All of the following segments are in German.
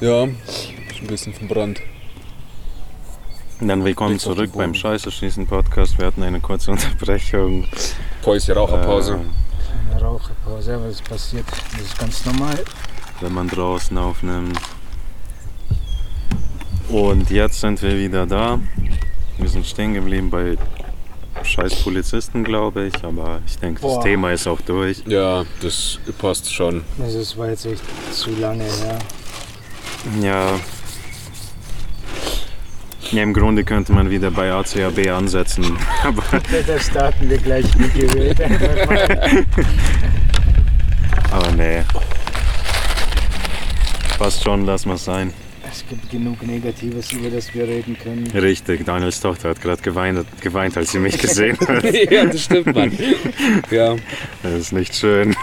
Ja, ist ein bisschen verbrannt. Dann willkommen Blick zurück beim. Scheiße schießen Podcast. Wir hatten eine kurze Unterbrechung. Päuschen, Raucherpause. Äh, Eine Raucherpause, aber das passiert, das ist ganz normal. wenn man draußen aufnimmt. Und jetzt sind wir wieder da. Wir sind stehen geblieben bei scheiß Polizisten, glaube ich. Aber ich denke, das Boah. Thema ist auch durch. Ja, das passt schon. Das ist, war jetzt echt zu lange her. Ja. Ja, im Grunde könnte man wieder bei ACAB ansetzen. Aber Da starten wir gleich. Einfach mal. Aber nee. Passt schon, lass mal sein. Es gibt genug Negatives, über das wir reden können. Richtig, Daniels Tochter hat gerade geweint, geweint, als sie mich gesehen hat. ja, das stimmt, Mann. Ja, Das ist nicht schön.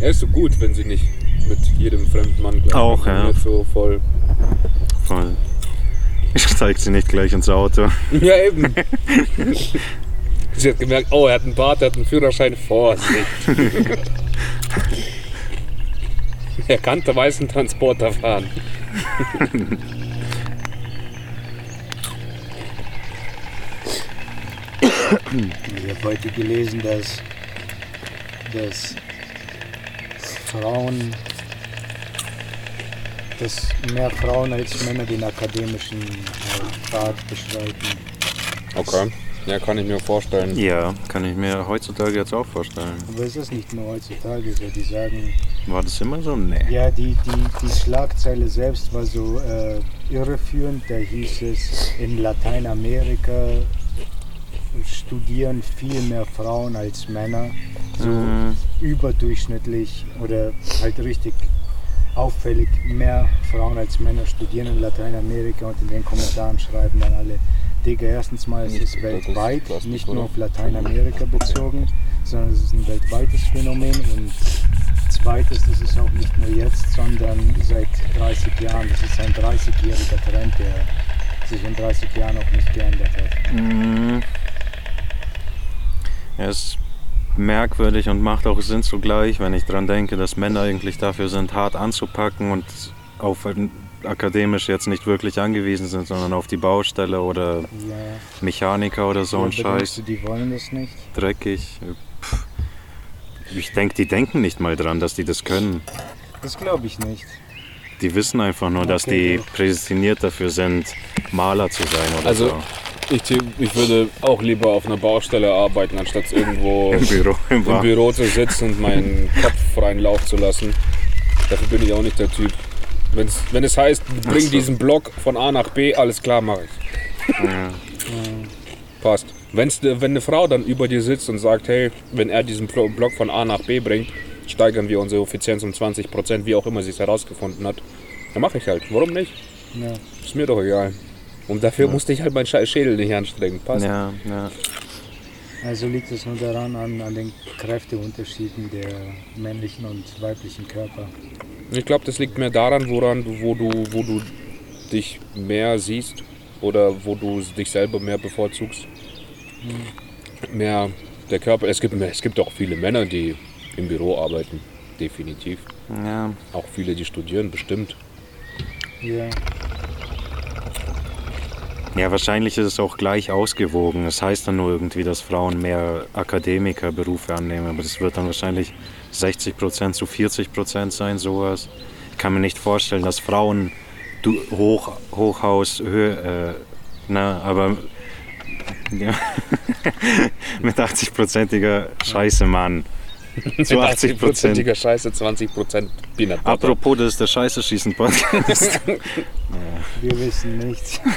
Er ist so gut, wenn sie nicht mit jedem fremden Mann gleich Auch, ja. nicht so voll. Voll. Ich steig sie nicht gleich ins Auto. Ja, eben. sie hat gemerkt, oh, er hat einen Bart, er hat einen Führerschein. Vorsicht. er kannte weißen Transporter fahren. Ich habe heute gelesen, dass, dass Frauen, dass mehr Frauen als Männer den akademischen äh, Pfad beschreiten. Okay. Ja, kann ich mir vorstellen. Ja, kann ich mir heutzutage jetzt auch vorstellen. Aber ist das nicht nur heutzutage so? Die sagen, War das immer so? Nee. ja, die, die, die Schlagzeile selbst war so äh, irreführend. Da hieß es, in Lateinamerika studieren viel mehr Frauen als Männer. So Mhm. überdurchschnittlich oder halt richtig auffällig mehr Frauen als Männer studieren in Lateinamerika und in den Kommentaren schreiben dann alle, Digga, erstens mal ist es weltweit, nicht nur auf Lateinamerika bezogen, sondern es ist ein weltweites Phänomen und zweitens, das ist auch nicht nur jetzt, sondern seit 30 Jahren. Das ist ein 30-jähriger Trend, der sich in 30 Jahren auch nicht geändert hat. Mhm. Ja, ist merkwürdig und macht auch Sinn zugleich, wenn ich daran denke, dass Männer eigentlich dafür sind, hart anzupacken und auf ein- akademisch jetzt nicht wirklich angewiesen sind, sondern auf die Baustelle oder Ja, Mechaniker oder so ein aber denkst Scheiß. du, die wollen das nicht? Dreckig. Pff. Ich denke, die denken nicht mal dran, dass die das können. Das glaube ich nicht. Die wissen einfach nur, dass Okay, die prädestiniert dafür sind, Maler zu sein oder Also- so. Ich, ich würde auch lieber auf einer Baustelle arbeiten, anstatt irgendwo Im Büro, im im. Büro zu sitzen und meinen Kopf freien Lauf zu lassen. Dafür bin ich auch nicht der Typ. Wenn's, wenn es heißt, bring so. diesen Block von A nach B, alles klar, mache ich. Ja. Passt. Wenn's, wenn eine Frau dann über dir sitzt und sagt, hey, wenn er diesen Blo- Block von A nach B bringt, steigern wir unsere Effizienz um 20%, wie auch immer sie es herausgefunden hat, dann mache ich halt. Warum nicht? Ja. Ist mir doch egal. Und dafür musste ich halt meinen Schädel nicht anstrengen. Passt. Ja, ja. Also liegt es nur daran an, an den Kräfteunterschieden der männlichen und weiblichen Körper. Ich glaube, das liegt mehr daran, woran, du- wo, du, wo du dich mehr siehst oder wo du dich selber mehr bevorzugst. Mehr der Körper. Es gibt, es gibt auch viele Männer, die im Büro arbeiten. Definitiv. ja. Auch viele, die studieren, bestimmt. Ja, Ja, wahrscheinlich ist es auch gleich ausgewogen. Es heißt dann nur irgendwie, dass Frauen mehr Akademikerberufe annehmen, aber das wird dann wahrscheinlich 60% zu 40% sein, sowas. Ich kann mir nicht vorstellen, dass Frauen Hoch, Hochhaus, Höhe, äh, na, aber ja, mit 80%iger Scheiße, Mann. Zu 80%. 80%iger Scheiße, 20% Peanut Butter. Apropos, das ist der Scheiße schießen Podcast. wir wissen nichts.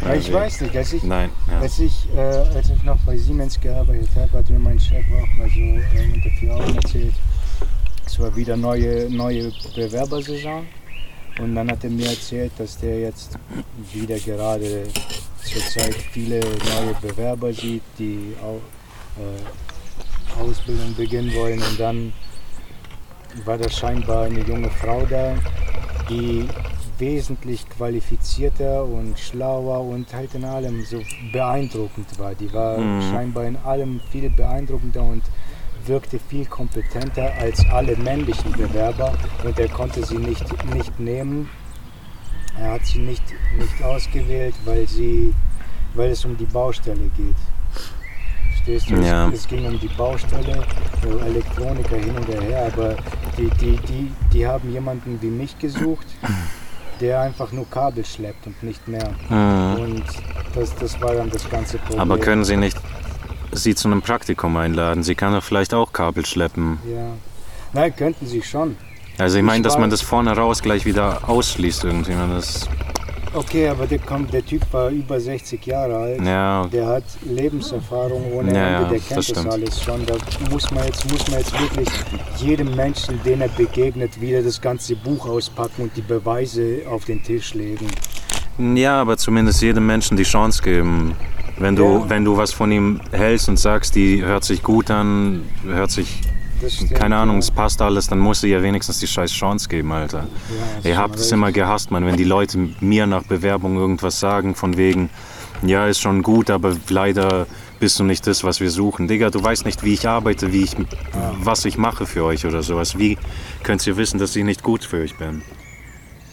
Ja, ich weiß nicht, als ich, Nein, ja. als ich, äh, als ich noch bei Siemens gearbeitet habe, hat mir mein Chef auch mal so äh, unter vier Augen erzählt. Es war wieder neue, neue Bewerbersaison. Und dann hat er mir erzählt, dass der jetzt wieder gerade zurzeit viele neue Bewerber sieht, die auch, äh, Ausbildung beginnen wollen. Und dann war da scheinbar eine junge Frau da, die wesentlich qualifizierter und schlauer und halt in allem so beeindruckend war. Die war Mhm. scheinbar in allem viel beeindruckender und wirkte viel kompetenter als alle männlichen Bewerber und er konnte sie nicht, nicht nehmen. Er hat sie nicht, nicht ausgewählt, weil, sie, weil es um die Baustelle geht. Verstehst du? Ja. Es, es ging um die Baustelle, so Elektroniker hin und her, aber die, die, die, die haben jemanden wie mich gesucht, der einfach nur Kabel schleppt und nicht mehr. Mhm. Und das, das war dann das ganze Problem. Aber können Sie nicht sie zu einem Praktikum einladen? Sie kann doch vielleicht auch Kabel schleppen. Ja. Nein, könnten sie schon. Also ich meine, dass man das vorne raus gleich wieder ausschließt irgendwie. Man das, Okay, aber der, kommt, der Typ war über 60 Jahre alt. ja, Der hat Lebenserfahrung ohne Ja, Ende, der das kennt das, stimmt. alles schon. Da muss man, jetzt, muss man jetzt wirklich jedem Menschen, den er begegnet, wieder das ganze Buch auspacken und die Beweise auf den Tisch legen. ja, aber zumindest jedem Menschen die Chance geben. Wenn du, Ja. wenn du was von ihm hältst und sagst, die hört sich gut an, hört sich, Stimmt, keine Ahnung, es passt alles, dann musst du ihr wenigstens die scheiß Chance geben, Alter. Ja, Ihr habt es immer gehasst, man, wenn die Leute mir nach Bewerbung irgendwas sagen, von wegen, ja, ist schon gut, aber leider bist du nicht das, was wir suchen. Digga, du weißt nicht, wie ich arbeite, wie ich, was ich mache für euch oder sowas. Wie könnt ihr wissen, dass ich nicht gut für euch bin?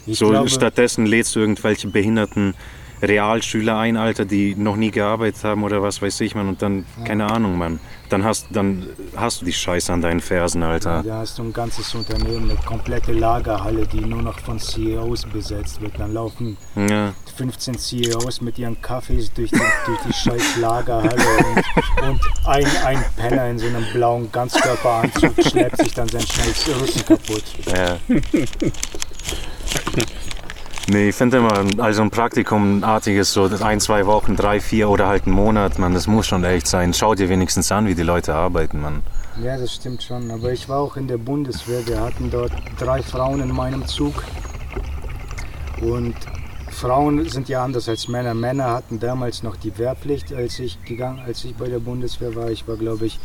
Ich So, glaube, stattdessen lädst du irgendwelche behinderten Realschüler ein, Alter, die noch nie gearbeitet haben oder was weiß ich, man. Und dann, keine Ahnung, man. Dann hast, dann hast du die Scheiße an deinen Fersen, Alter. Da hast du ein ganzes Unternehmen, eine komplette Lagerhalle, die nur noch von CEOs besetzt wird. Dann laufen Ja. 15 CEOs mit ihren Kaffees durch die, durch die scheiß Lagerhalle und, und ein, ein Penner in so einem blauen Ganzkörperanzug schleppt sich dann sein scheiß Rücken kaputt. Ja. Nee, ich finde immer, also ein Praktikumartiges, so ein, zwei Wochen, drei, vier oder halt einen Monat, man, das muss schon echt sein. Schau dir wenigstens an, wie die Leute arbeiten, man. Ja, das stimmt schon. Aber ich war auch in der Bundeswehr. Wir hatten dort drei Frauen in meinem Zug. Und Frauen sind ja anders als Männer. Männer hatten damals noch die Wehrpflicht, als ich gegangen, als ich bei der Bundeswehr war. Ich war, glaube ich,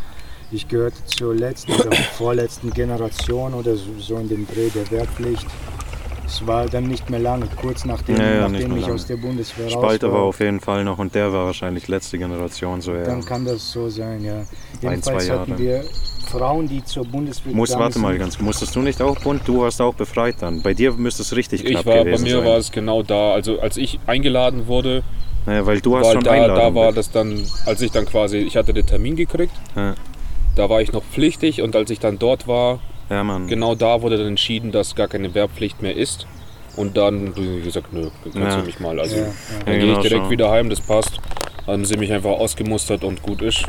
ich gehörte zur letzten oder vorletzten Generation oder so, so in dem Dreh der Wehrpflicht. Es war dann nicht mehr lange, kurz nachdem, Ja, ja, nachdem ich lange. aus der Bundeswehr raus Spalter war. war auf jeden Fall noch und der war wahrscheinlich letzte Generation, so ja. Dann kann das so sein, ja. zwei Jedenfalls hatten Jahre. wir Frauen, die zur Bundeswehr Muss, warte mal ganz, musstest du nicht auch bunt? Du warst auch befreit dann. Bei dir müsste es richtig knapp Ich war, bei gewesen mir sein. war es genau da. Also als ich eingeladen wurde, ja, weil du hast weil schon da, Einladung. da war mit. das dann, als ich dann quasi, ich hatte den Termin gekriegt, Ja. da war ich noch pflichtig und als ich dann dort war, Ja, Mann. genau da wurde dann entschieden, dass gar keine Wehrpflicht mehr ist. Und dann ich gesagt, nö, kannst Ja. du mich mal. Also Ja, ja. dann Ja, gehe ich genau, direkt so. wieder heim, das passt. Haben sie mich einfach ausgemustert und gut ist.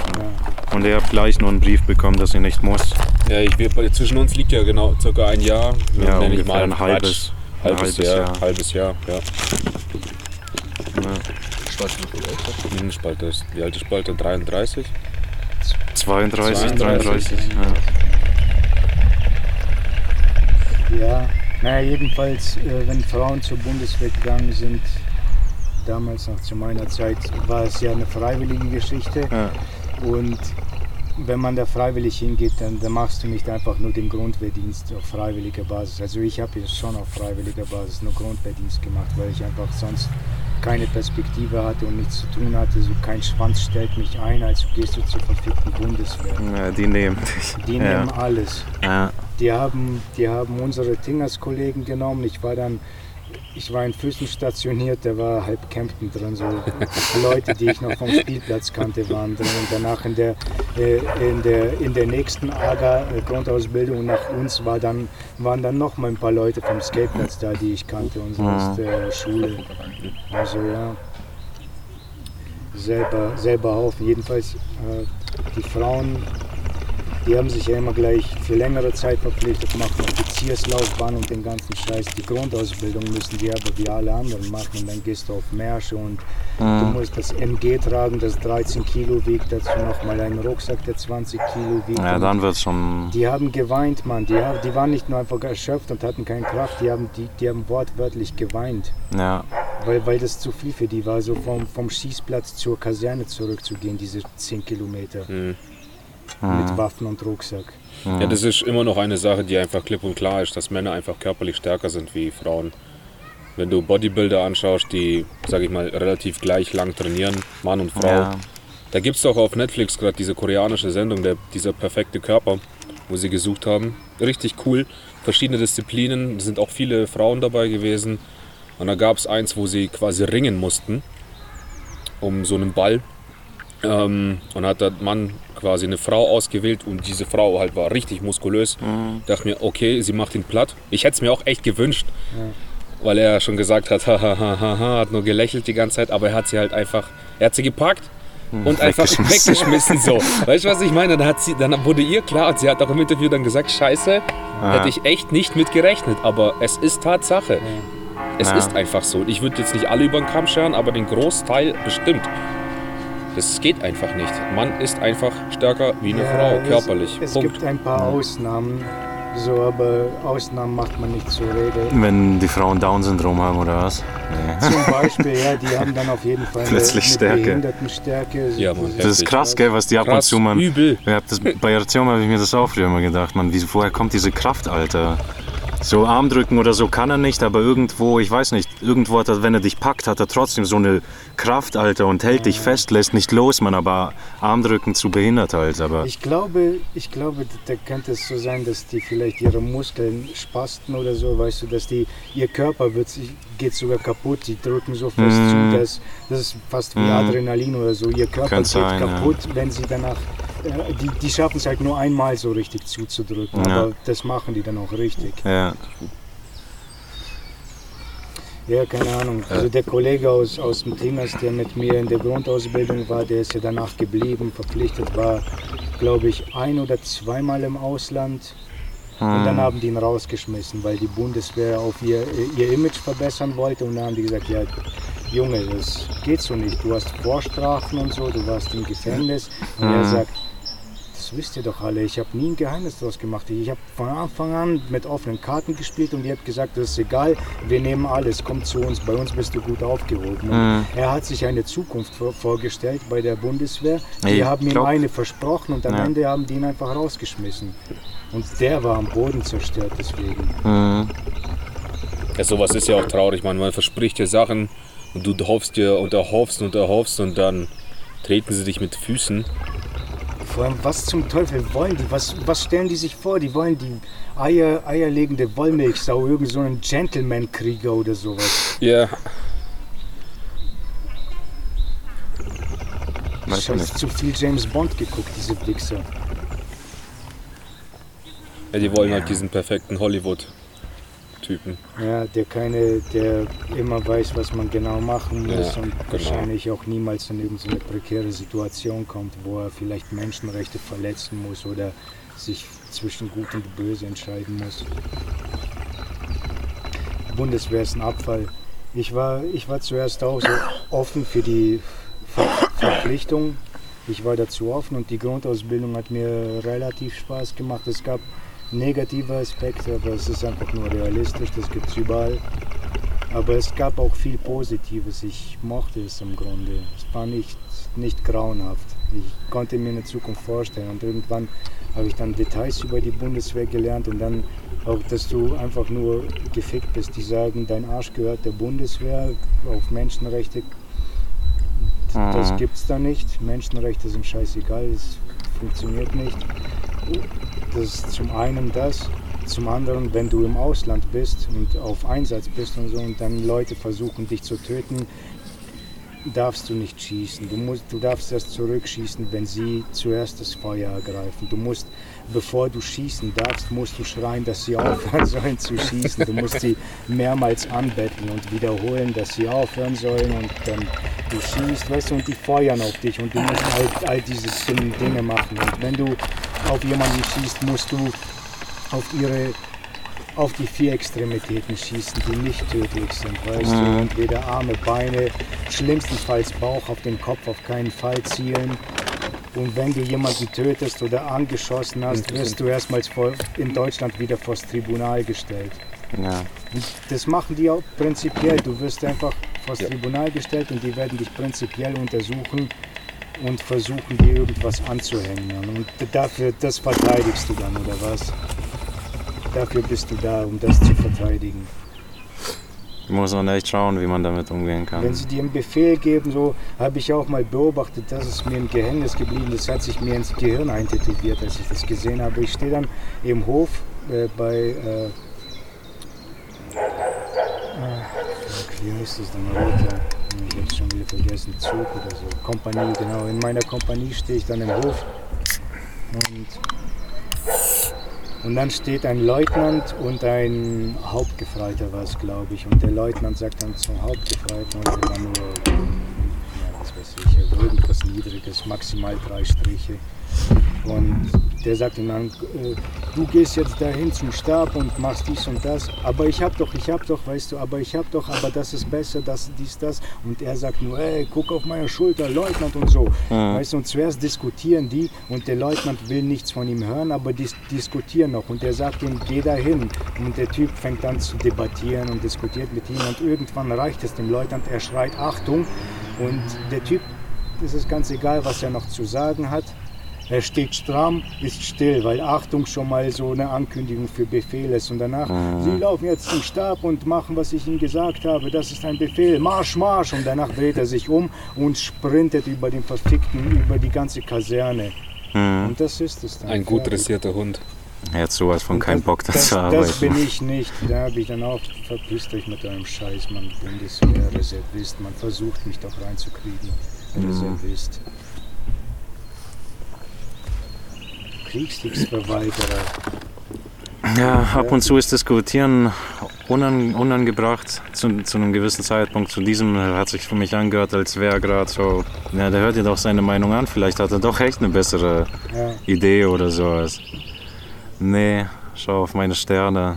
Und ihr habt gleich nur einen Brief bekommen, dass ihr nicht muss. Ja, ich, wir, zwischen uns liegt ja genau circa ein Jahr. Ja, ich ungefähr mal ein halbes, halbes, halbes Jahr, Jahr. Halbes Jahr, ja. Ja. Spalte. Hm, Spalte ist, wie alt ist Spalte? 33? 32, 32, 33. Ja. Ja, naja, jedenfalls, äh, wenn Frauen zur Bundeswehr gegangen sind, damals noch zu meiner Zeit, war es ja eine freiwillige Geschichte. Ja. Und wenn man da freiwillig hingeht, dann, dann machst du nicht einfach nur den Grundwehrdienst auf freiwilliger Basis. Also ich habe jetzt schon auf freiwilliger Basis nur Grundwehrdienst gemacht, weil ich einfach sonst keine Perspektive hatte und nichts zu tun hatte. So kein Schwanz stellt mich ein, also gehst du zur verfickten Bundeswehr. Ja, die nehmen dich. Die ja. nehmen alles. Ja. Die haben, die haben unsere Tingers-Kollegen genommen. Ich war dann, ich war in Füssen stationiert, da war halb Kempten drin. So Leute, die ich noch vom Spielplatz kannte, waren drin. Und danach in der, äh, in der, in der nächsten AGA äh, nach uns war dann, waren dann noch mal ein paar Leute vom Skateplatz da, die ich kannte und so aus der Schule. Also ja, selber, selber Haufen. Jedenfalls äh, die Frauen die haben sich ja immer gleich für längere Zeit verpflichtet, machen Offizierslaufbahn und den ganzen Scheiß. Die Grundausbildung müssen die aber wie alle anderen machen und dann gehst du auf Märsche und du musst das MG tragen, das 13 Kilo wiegt, dazu nochmal einen Rucksack, der 20 Kilo wiegt. ja, dann wird's schon. die haben geweint, Mann. Die, haben- die waren nicht nur einfach erschöpft und hatten keine Kraft, die haben, die, die haben wortwörtlich geweint. Ja. Weil, weil das zu viel für die war, so vom, vom Schießplatz zur Kaserne zurückzugehen, diese 10 Kilometer. Mhm. Mit Waffen und Rucksack. Ja, das ist immer noch eine Sache, die einfach klipp und klar ist, dass Männer einfach körperlich stärker sind wie Frauen. Wenn du Bodybuilder anschaust, die, sag ich mal, relativ gleich lang trainieren, Mann und Frau, Ja. da gibt es doch auf Netflix gerade diese koreanische Sendung, der, dieser perfekte Körper, wo sie gesucht haben. Richtig cool. Verschiedene Disziplinen, es sind auch viele Frauen dabei gewesen. Und da gab es eins, wo sie quasi ringen mussten um so einen Ball. Ähm, und hat der Mann quasi eine Frau ausgewählt und diese Frau halt war richtig muskulös. Dachte mir, okay, sie macht ihn platt. Ich hätte es mir auch echt gewünscht, weil er schon gesagt hat, hahaha, hat nur gelächelt die ganze Zeit, aber er hat sie halt einfach, er hat sie gepackt und einfach weggeschmissen. so. Weißt du, was ich meine? Dann, hat sie, dann wurde ihr klar und sie hat auch im Interview dann gesagt, scheiße, hätte ich echt nicht mit gerechnet, aber es ist Tatsache. Es Ja. ist einfach so. Ich würde jetzt nicht alle über den Kamm scheren, aber den Großteil bestimmt. Das geht einfach nicht. Mann ist einfach stärker wie eine Ja, Frau, es- körperlich. Es Punkt. gibt ein paar Ausnahmen, so, aber Ausnahmen macht man nicht zur Rede. Wenn die Frauen Down-Syndrom haben oder was? Nee. Zum Beispiel, ja, die haben dann auf jeden Fall eine, Plötzlich eine Stärke. Behindertenstärke. Ja, Mann, Das ist krass, gell, was die ab und zu man. übel. Ja, das, bei Erziehung habe ich mir das auch früher immer gedacht, man, wieso woher kommt diese Kraft, Alter? So Armdrücken oder so kann er nicht, aber irgendwo, ich weiß nicht, irgendwo hat er, wenn er dich packt, hat er trotzdem so eine Kraft, Alter, und hält dich fest, lässt nicht los, man, aber Armdrücken zu behindert halt, aber. Ich glaube, ich glaube, da könnte es so sein, dass die vielleicht ihre Muskeln spasten oder so, weißt du, dass die, ihr Körper wird, sich- geht sogar kaputt, die drücken so fest Mhm. zu, dass das ist fast wie Mhm. Adrenalin oder so, ihr Körper Könnte geht sein, ja. kaputt, wenn sie danach, äh, die, die schaffen es halt nur einmal so richtig zuzudrücken, Ja. aber das machen die dann auch richtig. Ja, Ja, keine Ahnung. Also der Kollege aus, aus dem Trinas, der mit mir in der Grundausbildung war, der ist ja danach geblieben, verpflichtet war, glaube ich, ein oder zweimal im Ausland. Und dann haben die ihn rausgeschmissen, weil die Bundeswehr auf ihr, ihr Image verbessern wollte. Und dann haben die gesagt, ja, Junge, das geht so nicht. Du hast Vorstrafen und so, du warst im Gefängnis. Und er Mhm. sagt, das wisst ihr doch alle, ich habe nie ein Geheimnis daraus gemacht. Ich habe von Anfang an mit offenen Karten gespielt und ihr habt gesagt, das ist egal, wir nehmen alles, komm zu uns, bei uns bist du gut aufgehoben. Mhm. Er hat sich eine Zukunft vor, vorgestellt bei der Bundeswehr. Ich Die haben ihm glaub- eine versprochen und am Ja. Ende haben die ihn einfach rausgeschmissen. Und der war am Boden zerstört deswegen. mhm. Ja, sowas ist ja auch traurig, man. Man verspricht dir Sachen und du hoffst dir und erhoffst und erhoffst und dann treten sie dich mit Füßen. Vor allem, was zum Teufel wollen die? Was, was stellen die sich vor? Die wollen die Eier, eierlegende Wollmilchsau, irgend so einen Gentleman-Krieger oder sowas. Ja, ich nicht. zu viel James Bond geguckt, diese Wichser. ja die wollen halt diesen perfekten Hollywood-Typen. Ja, der keine, der immer weiß, was man genau machen muss Ja, und genau. wahrscheinlich auch niemals in irgendeine prekäre Situation kommt, wo er vielleicht Menschenrechte verletzen muss oder sich zwischen Gut und Böse entscheiden muss. Bundeswehr ist ein Abfall. Ich war, ich war zuerst auch so offen für die Ver Verpflichtung. Ich war dazu offen und die Grundausbildung hat mir relativ Spaß gemacht. Es gab negative Aspekte, aber es ist einfach nur realistisch, das gibt es überall. Aber es gab auch viel Positives. Ich mochte es im Grunde. Es war nicht, nicht grauenhaft. Ich konnte mir eine Zukunft vorstellen und irgendwann habe ich dann Details über die Bundeswehr gelernt und dann auch, dass du einfach nur gefickt bist. Die sagen, dein Arsch gehört der Bundeswehr auf Menschenrechte. Das Mhm. gibt es da nicht. Menschenrechte sind scheißegal, es funktioniert nicht. Das ist zum einen das. Zum anderen, wenn du im Ausland bist und auf Einsatz bist und so und dann Leute versuchen dich zu töten, darfst du nicht schießen. Du, musst, du darfst erst zurückschießen, wenn sie zuerst das Feuer ergreifen. Du musst, bevor du schießen darfst, musst du schreien, dass sie aufhören sollen zu schießen. Du musst sie mehrmals anbetteln und wiederholen, dass sie aufhören sollen und dann du schießt, weißt du, und die feuern auf dich und du musst all, all diese dummen Dinge machen. Und wenn du auf jemanden schießt, musst du auf ihre auf die vier Extremitäten schießen, die nicht tödlich sind, weißt du, entweder Arme, Beine, schlimmstenfalls Bauch auf den Kopf auf keinen Fall zielen. Und wenn du jemanden tötest oder angeschossen hast, wirst du erstmals vor, in Deutschland wieder vors Tribunal gestellt. Ja. Das machen die auch prinzipiell. Du wirst einfach vors Tribunal gestellt und die werden dich prinzipiell untersuchen und versuchen dir irgendwas anzuhängen. Und dafür, das verteidigst du dann, oder was? Dafür bist du da, um das zu verteidigen. Muss man echt schauen, wie man damit umgehen kann. Wenn sie dir einen Befehl geben, so habe ich auch mal beobachtet, das ist mir im Gehängnis geblieben, das hat sich mir ins Gehirn eintätowiert, als ich das gesehen habe. Ich stehe dann im Hof äh, bei, äh, ah, wie heißt das denn? Ich habe schon wieder vergessen, Zug oder so, Kompanie, genau. In meiner Kompanie stehe ich dann im Hof und und dann steht ein Leutnant und ein Hauptgefreiter war es, glaube ich. Und der Leutnant sagt dann zum Hauptgefreiten und will dann nur, ich, irgendwas Niedriges, maximal drei Striche. Und der sagt ihm dann, äh, du gehst jetzt dahin zum Stab und machst dies und das. Aber ich hab doch, ich hab doch, weißt du, aber ich hab doch, aber das ist besser, das, dies, das. Und er sagt nur, ey, guck auf meine Schulter, Leutnant und so. Mhm. Weißt du, und zuerst diskutieren die und der Leutnant will nichts von ihm hören, aber die diskutieren noch. Und er sagt ihm, geh dahin. Und der Typ fängt dann zu debattieren und diskutiert mit ihm. Und irgendwann reicht es dem Leutnant, er schreit Achtung. Und der Typ, es ist ganz egal, was er noch zu sagen hat. Er steht stramm, ist still, weil Achtung schon mal so eine Ankündigung für Befehl ist. Und danach, Sie laufen jetzt zum Stab und machen, was ich Ihnen gesagt habe. Das ist ein Befehl. Marsch, Marsch! Und danach dreht er sich um und sprintet über den verfickten, über die ganze Kaserne. Mhm. Und das ist es dann. Ein gut dressierter Hund. Er hat sowas von keinen Bock, das, das, zu Das bin arbeiten. ich nicht. Da habe ich dann auch, verpisst euch mit eurem Scheiß, man. Bundeswehr, Reservist. Man versucht mich doch reinzukriegen. Mhm. Reservist. Kriegsdienstverweigerer. Ja, ab und zu ist Diskutieren unan, unangebracht zu, zu einem gewissen Zeitpunkt. Zu diesem hat sich für mich angehört, als wäre er gerade so, ja, der hört dir doch seine Meinung an. Vielleicht hat er doch echt eine bessere Ja. Idee oder sowas. Nee, schau auf meine Sterne.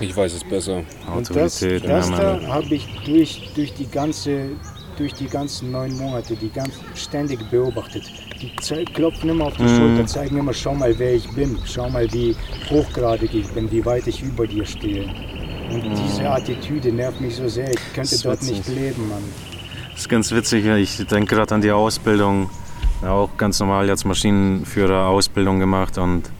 Ich weiß es besser. Und das, Autorität. das da habe ich durch, durch, die ganze, durch die ganzen neun Monate die ganz ständig beobachtet. Die klopfen immer auf die Mhm. Schulter, zeigen immer, schau mal, wer ich bin. Schau mal, wie hochgradig ich bin, wie weit ich über dir stehe. Und diese Attitüde nervt mich so sehr. Ich könnte dort witzig. nicht leben, Mann. Das ist ganz witzig. Ich denke gerade an die Ausbildung. Auch ganz normal jetzt Maschinenführer Ausbildung gemacht und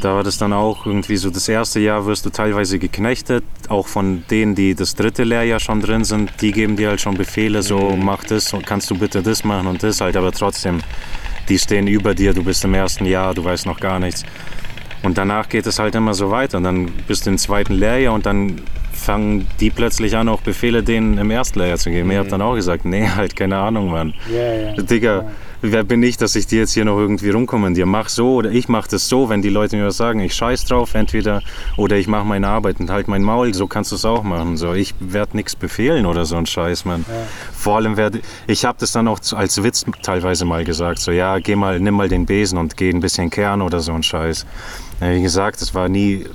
da war das dann auch irgendwie so, das erste Jahr wirst du teilweise geknechtet, auch von denen, die das dritte Lehrjahr schon drin sind, die geben dir halt schon Befehle, so mach das und kannst du bitte das machen und das halt, aber trotzdem, die stehen über dir, du bist im ersten Jahr, du weißt noch gar nichts. Und danach geht es halt immer so weiter. Und dann bist du im zweiten Lehrjahr und dann fangen die plötzlich an, auch Befehle denen im ersten Lehrjahr zu geben. Ich habe dann auch gesagt, nee, halt keine Ahnung, Mann. Ja, ja. Digga, wer bin ich, dass ich dir jetzt hier noch irgendwie rumkommandiere? Mach so oder ich mach das so, wenn die Leute mir was sagen. Ich scheiß drauf, entweder oder ich mache meine Arbeit und halt mein Maul, so kannst du es auch machen. So, ich werde nichts befehlen oder so ein Scheiß, Mann. Vor allem werde ich habe das dann auch als Witz teilweise mal gesagt, so ja, geh mal, nimm mal den Besen und geh ein bisschen Kern oder so ein Scheiß. Wie gesagt, es war nie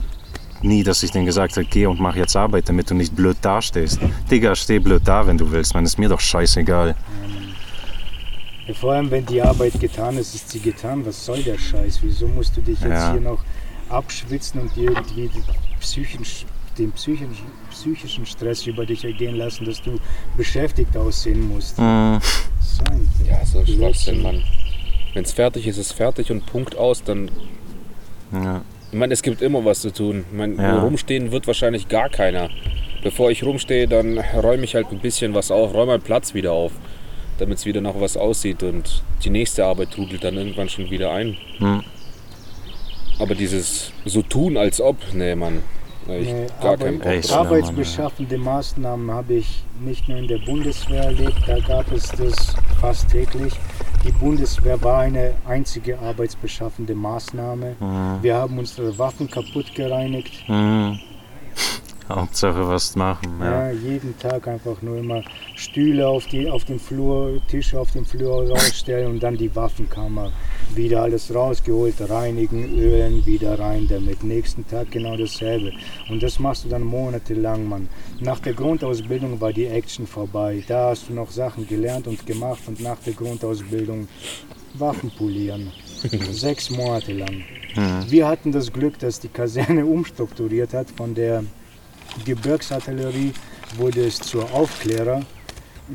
nie, dass ich denen gesagt habe, geh und mach jetzt Arbeit, damit du nicht blöd dastehst. Digga, steh blöd da, wenn du willst, man, ist mir doch scheißegal. Ja, Vor allem, wenn die Arbeit getan ist, ist sie getan. Was soll der Scheiß? Wieso musst du dich jetzt Ja. hier noch abschwitzen und dir irgendwie die psychischen, den psychischen, psychischen Stress über dich ergehen lassen, dass du beschäftigt aussehen musst? Mm, So Ja, so. Schwachsinn, Mann. Wenn es fertig ist, ist es fertig und Punkt aus. Dann, ja. Ich meine, es gibt immer was zu tun. Ich meine, Ja. rumstehen wird wahrscheinlich gar keiner. Bevor ich rumstehe, dann räume ich halt ein bisschen was auf, räume meinen Platz wieder auf, damit es wieder nach was aussieht und die nächste Arbeit trudelt dann irgendwann schon wieder ein. Hm. Aber dieses so tun, als ob, nee, Mann, ich Nee, gar keinen Bock Echt? drauf. Arbeitsbeschaffende Maßnahmen habe ich nicht nur in der Bundeswehr erlebt, da gab es das fast täglich. Die Bundeswehr war eine einzige arbeitsbeschaffende Maßnahme. Wir haben unsere Waffen kaputt gereinigt. Mhm. Hauptsache was machen. Ja. Ja. jeden Tag einfach nur immer Stühle auf, die, auf den Flur, Tische auf den Flur rausstellen und dann die Waffenkammer. Wieder alles rausgeholt, reinigen, ölen, wieder rein damit. Nächsten Tag genau dasselbe. Und das machst du dann monatelang, Mann. Nach der Grundausbildung war die Action vorbei. Da hast du noch Sachen gelernt und gemacht und nach der Grundausbildung Waffen polieren. Sechs Monate lang. Wir hatten das Glück, dass die Kaserne umstrukturiert hat. Von der Gebirgsartillerie wurde es zur Aufklärer.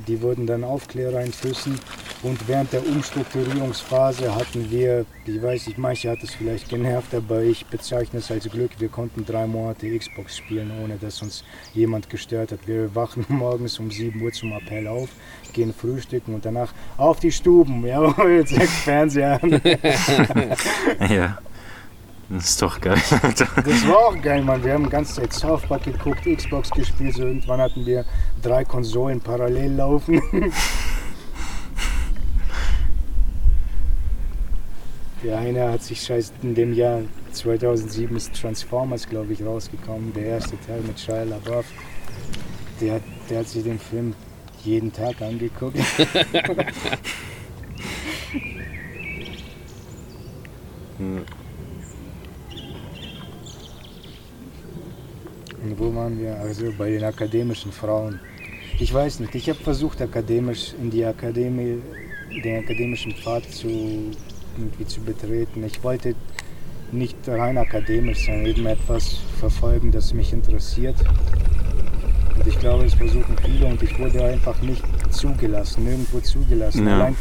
Die wurden dann Aufklärer in Füssen. Und während der Umstrukturierungsphase hatten wir, ich weiß nicht, manche hat es vielleicht genervt, aber ich bezeichne es als Glück, wir konnten drei Monate Xbox spielen, ohne dass uns jemand gestört hat. Wir wachen morgens um 7 Uhr zum Appell auf, gehen frühstücken und danach auf die Stuben, jawohl, sechs Fernseher an. Ja. Das ist doch geil. Das war auch geil, Mann. Wir haben die ganze Zeit South Park geguckt, Xbox gespielt, so irgendwann hatten wir drei Konsolen parallel laufen. Der eine hat sich scheiß in dem Jahr 2007 ist Transformers, glaube ich, rausgekommen, der erste Teil mit Shia LaBeouf. Der, hat- der hat sich den Film jeden Tag angeguckt. Und wo waren wir? Also bei den akademischen Frauen. Ich weiß nicht, ich habe versucht, akademisch in die Akademie, den akademischen Pfad zu, irgendwie zu betreten. Ich wollte nicht rein akademisch sein, eben etwas verfolgen, das mich interessiert. Und ich glaube, es versuchen viele und ich wurde einfach nicht zugelassen, nirgendwo zugelassen. Ja. Allein,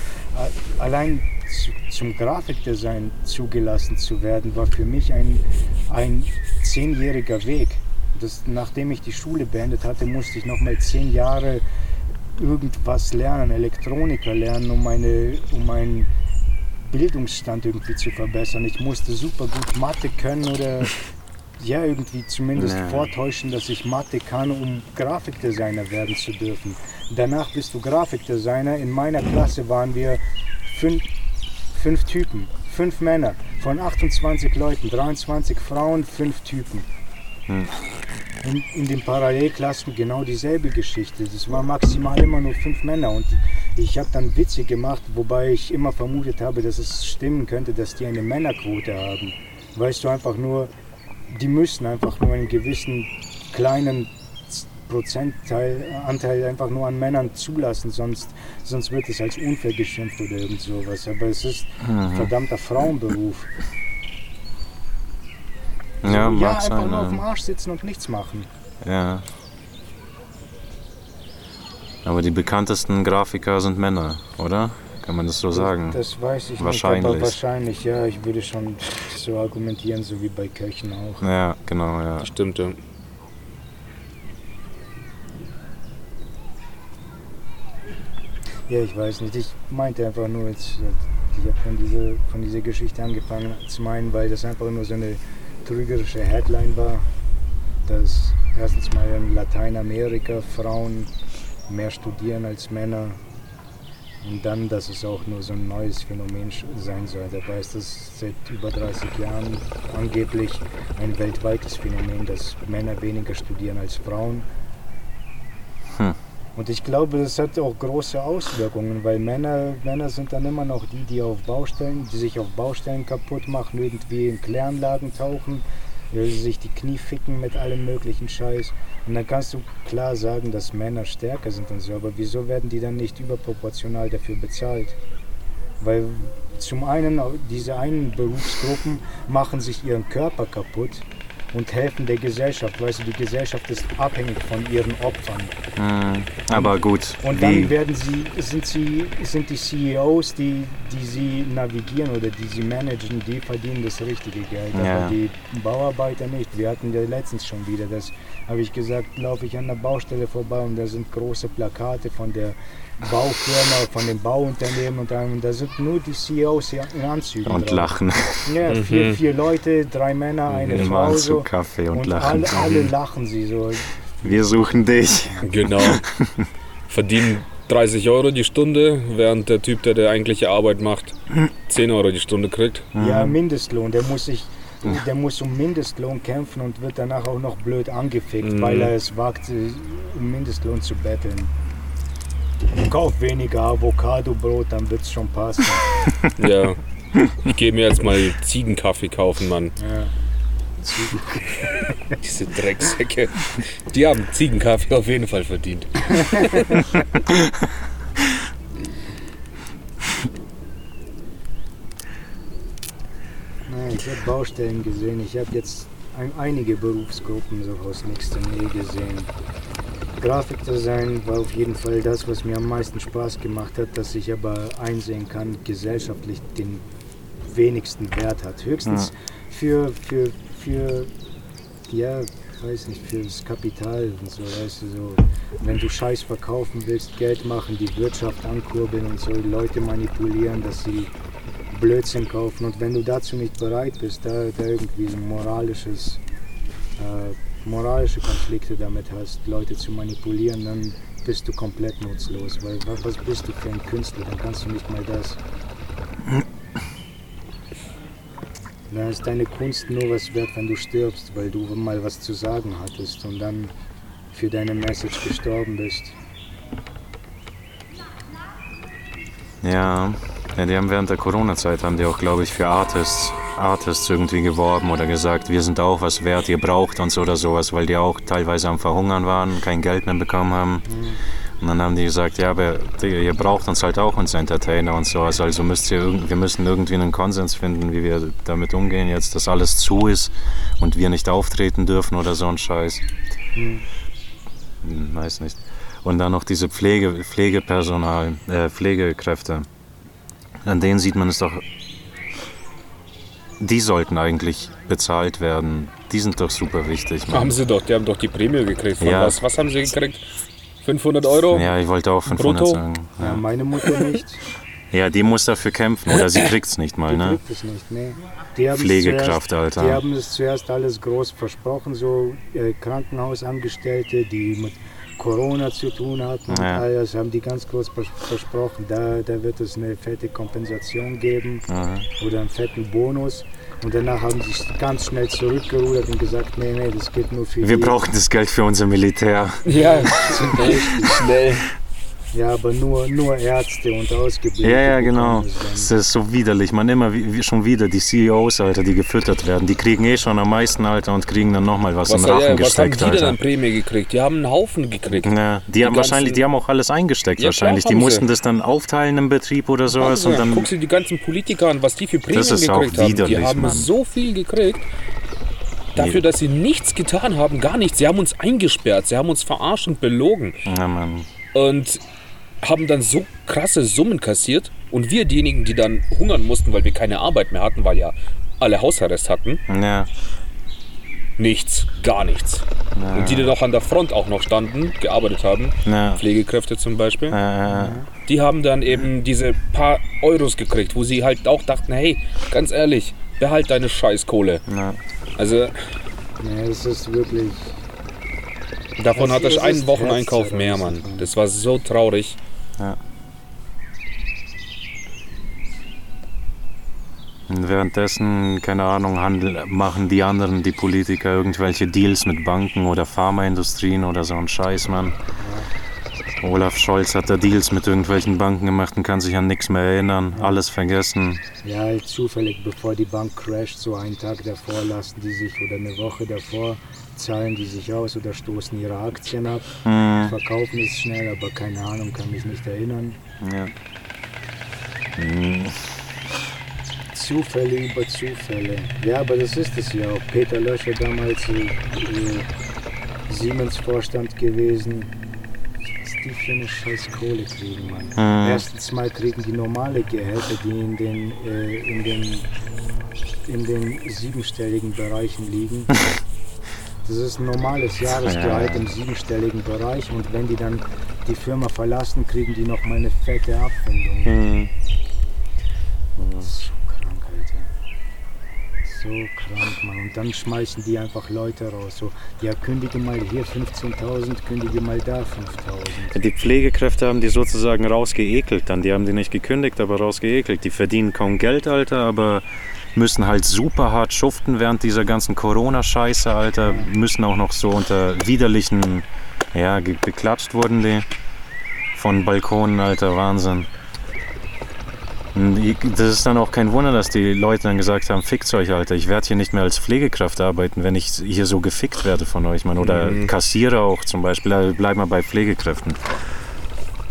allein zu, zum Grafikdesign zugelassen zu werden, war für mich ein, ein zehnjähriger Weg. Das, nachdem ich die Schule beendet hatte, musste ich noch mal zehn Jahre irgendwas lernen, Elektroniker lernen, um, meine, um meinen Bildungsstand irgendwie zu verbessern. Ich musste super gut Mathe können oder ja, irgendwie zumindest Ja. vortäuschen, dass ich Mathe kann, um Grafikdesigner werden zu dürfen. Danach bist du Grafikdesigner. In meiner Klasse waren wir fünf, fünf Typen, fünf Männer. Von 28 Leuten, 23 Frauen, fünf Typen. In, in den Parallelklassen genau dieselbe Geschichte. Das war maximal immer nur fünf Männer und ich habe dann Witze gemacht, wobei ich immer vermutet habe, dass es stimmen könnte, dass die eine Männerquote haben. Weißt du, einfach nur, die müssen einfach nur einen gewissen kleinen Prozentteil, Anteil einfach nur an Männern zulassen, sonst, sonst wird es als unfair geschimpft oder irgend sowas. Aber es ist ein verdammter Frauenberuf. Ja, ja, mag einfach sein. nur auf dem. Arsch sitzen und nichts machen. ja. Aber die bekanntesten Grafiker sind Männer, oder? Kann man das so sagen? Das weiß ich Wahrscheinlich. nicht, aber wahrscheinlich, ja. Ich würde schon so argumentieren, so wie bei Köchen auch. Ja, genau, ja. Stimmt, ja. Ja, ich weiß nicht. Ich meinte einfach nur jetzt, ich habe von dieser, von dieser Geschichte angefangen zu meinen, weil das einfach nur so eine trügerische Headline war, dass erstens mal in Lateinamerika Frauen mehr studieren als Männer und dann, dass es auch nur so ein neues Phänomen sein soll. Dabei ist das seit über 30 Jahren angeblich ein weltweites Phänomen, dass Männer weniger studieren als Frauen. Hm. Und ich glaube, das hat auch große Auswirkungen, weil Männer, Männer sind dann immer noch die, die auf Baustellen, die sich auf Baustellen kaputt machen, irgendwie in Kläranlagen tauchen, äh, sich die Knie ficken mit allem möglichen Scheiß. Und dann kannst du klar sagen, dass Männer stärker sind und so, aber wieso werden die dann nicht überproportional dafür bezahlt? Weil zum einen, diese einen Berufsgruppen machen sich ihren Körper kaputt und helfen der Gesellschaft. Weißt du, die Gesellschaft ist abhängig von ihren Opfern. Hm, Aber gut, Und dann wie, werden sie, sind sie, sind die CEOs, die, die sie navigieren oder die sie managen, die verdienen das richtige Geld, Ja. aber die Bauarbeiter nicht. Wir hatten ja letztens schon wieder das, habe ich gesagt, laufe ich an der Baustelle vorbei und da sind große Plakate von der Baufirma, von dem Bauunternehmen und dann, da sind nur die CEOs in Anzügen und drauf. lachen. Ja, vier, vier Leute, drei Männer, eine Im Frau so. Anzug, Kaffee und, Und lachen. alle, alle lachen sie so. Wir suchen dich. Genau. Verdienen 30 Euro die Stunde, während der Typ, der die eigentliche Arbeit macht, 10 Euro die Stunde kriegt. Ja, Mindestlohn. Der muss sich, der muss um Mindestlohn kämpfen und wird danach auch noch blöd angefickt, Mhm. weil er es wagt, äh, um Mindestlohn zu betteln. Kauf weniger Avocado-Brot, dann wird's schon passen. Ja. Ich gehe mir jetzt mal Ziegenkaffee kaufen, Mann. Ja. Diese Drecksäcke. Die haben Ziegenkaffee auf jeden Fall verdient. Nein, ich habe Baustellen gesehen. Ich habe jetzt ein, einige Berufsgruppen so aus nächster Nähe gesehen. Grafikdesign war auf jeden Fall das, was mir am meisten Spaß gemacht hat, dass ich aber einsehen kann, gesellschaftlich den wenigsten Wert hat. Höchstens für, für, für, ja, weiß nicht, fürs Kapital und so, weißt du, so, wenn du Scheiß verkaufen willst, Geld machen, die Wirtschaft ankurbeln und so, Leute manipulieren, dass sie Blödsinn kaufen. Und wenn du dazu nicht bereit bist, da, da irgendwie so ein moralisches, äh, moralische Konflikte damit hast, Leute zu manipulieren, dann bist du komplett nutzlos, weil wa- was bist du für ein Künstler, dann kannst du nicht mal das. Dann ist deine Kunst nur was wert, wenn du stirbst, weil du mal was zu sagen hattest und dann für deine Message gestorben bist. Ja, ja, die haben während der Corona-Zeit haben die auch, glaube ich, für Artists, Artists irgendwie geworben oder gesagt, wir sind auch was wert, ihr braucht uns oder sowas, weil die auch teilweise am Verhungern waren, kein Geld mehr bekommen haben. Und dann haben die gesagt, ja, aber ihr braucht uns halt auch uns Entertainer und sowas, also müsst ihr, wir müssen irgendwie einen Konsens finden, wie wir damit umgehen jetzt, dass alles zu ist und wir nicht auftreten dürfen oder so ein Scheiß. Hm, weiß nicht. Und dann noch diese Pflege, Pflegepersonal, äh, Pflegekräfte. An denen sieht man es doch. Die sollten eigentlich bezahlt werden. Die sind doch super wichtig. Mann. Haben sie doch, die haben doch die Prämie gekriegt. Von Ja. was, was haben sie gekriegt? 500 Euro? Ja, ich wollte auch 500 Brutto? sagen. Ja, Ja. meine Mutter nicht. ja, die muss dafür kämpfen oder sie kriegt es nicht mal, Die ne? kriegt es nicht, haben's Pflegekraft, zuerst, Alter. Die haben es zuerst alles groß versprochen, so äh, Krankenhausangestellte, die mit Corona zu tun hatten und Ja. all das haben die ganz groß vers versprochen. Da, da wird es eine fette Kompensation geben Aha. oder einen fetten Bonus. Und danach haben sie sich ganz schnell zurückgerudert und gesagt, nee, nee, das geht nur für Wir die. brauchen das Geld für unser Militär. Ja, schnell. Ja, aber nur, nur Ärzte und Ausgebildete. Ja, ja, genau. es Das ist so widerlich. Man immer wie, schon wieder die CEOs, Alter, die gefüttert werden. Die kriegen eh schon am meisten, Alter, und kriegen dann nochmal was, Was, im ja, Rachen was haben gesteckt, die denn Alter. an Prämie gekriegt? Die haben einen Haufen gekriegt. Ja, die, haben ganzen- wahrscheinlich, die haben auch alles eingesteckt Ja, wahrscheinlich. klar Die haben mussten sie. das dann aufteilen im Betrieb oder sowas und Ja, dann Guck dir die ganzen Politiker an, was die für Prämien Das ist auch gekriegt haben. Die haben Mann. so viel gekriegt. Dafür, dass sie nichts getan haben, gar nichts. Sie haben uns eingesperrt, sie haben uns verarscht und belogen. ja, Mann. und haben dann so krasse Summen kassiert und wir diejenigen, die dann hungern mussten, weil wir keine Arbeit mehr hatten, weil ja alle Hausarrest hatten, Ja, nichts, gar nichts. Und die dann auch an der Front auch noch standen, gearbeitet haben, ja, Pflegekräfte zum Beispiel, äh, die haben dann eben diese paar Euros gekriegt, wo sie halt auch dachten, hey, ganz ehrlich, behalt deine Scheißkohle. ja. Also Nee, es ist wirklich. davon hatte ich einen Wocheneinkauf mehr. Mann. Das war so traurig. Und währenddessen, keine Ahnung, handel, machen die anderen, die Politiker, irgendwelche Deals mit Banken oder Pharmaindustrien oder so ein Scheiß, Mann. Olaf Scholz hat da Deals mit irgendwelchen Banken gemacht und kann sich an nichts mehr erinnern, alles vergessen. Ja, halt zufällig, bevor die Bank crasht, so einen Tag davor lassen die sich oder eine Woche davor zahlen die sich aus oder stoßen ihre Aktien ab, Hm, verkaufen es schnell, aber keine Ahnung, kann mich nicht erinnern. ja. Hm, Zufälle über Zufälle. Ja, aber das ist es ja auch. Peter Löscher damals äh, äh, Siemens-Vorstand gewesen. Die für eine scheiß Kohle kriegen, Mann. Mhm. Erstens mal kriegen die normale Gehälter, die in den, äh, in den, in den siebenstelligen Bereichen liegen. Das ist ein normales Jahresgehalt Ja. im siebenstelligen Bereich und wenn die dann die Firma verlassen, kriegen die noch mal eine fette Abfindung. hm. So krank, Alter. So krank, Mann. Und dann schmeißen die einfach Leute raus. So, ja, kündige mal hier 15.000, kündige mal da 5.000. Die Pflegekräfte haben die sozusagen rausgeekelt dann. Die haben die nicht gekündigt, aber rausgeekelt. Die verdienen kaum Geld, Alter, aber müssen halt super hart schuften während dieser ganzen Corona-Scheiße, Alter. Müssen auch noch so unter widerlichen, ja, ge geklatscht wurden die von Balkonen, Alter, Wahnsinn. Ich- Das ist dann auch kein Wunder, dass die Leute dann gesagt haben, fickt euch, Alter, ich werde hier nicht mehr als Pflegekraft arbeiten, wenn ich hier so gefickt werde von euch, Mann. Oder Kassierer auch zum Beispiel, bleib mal bei Pflegekräften.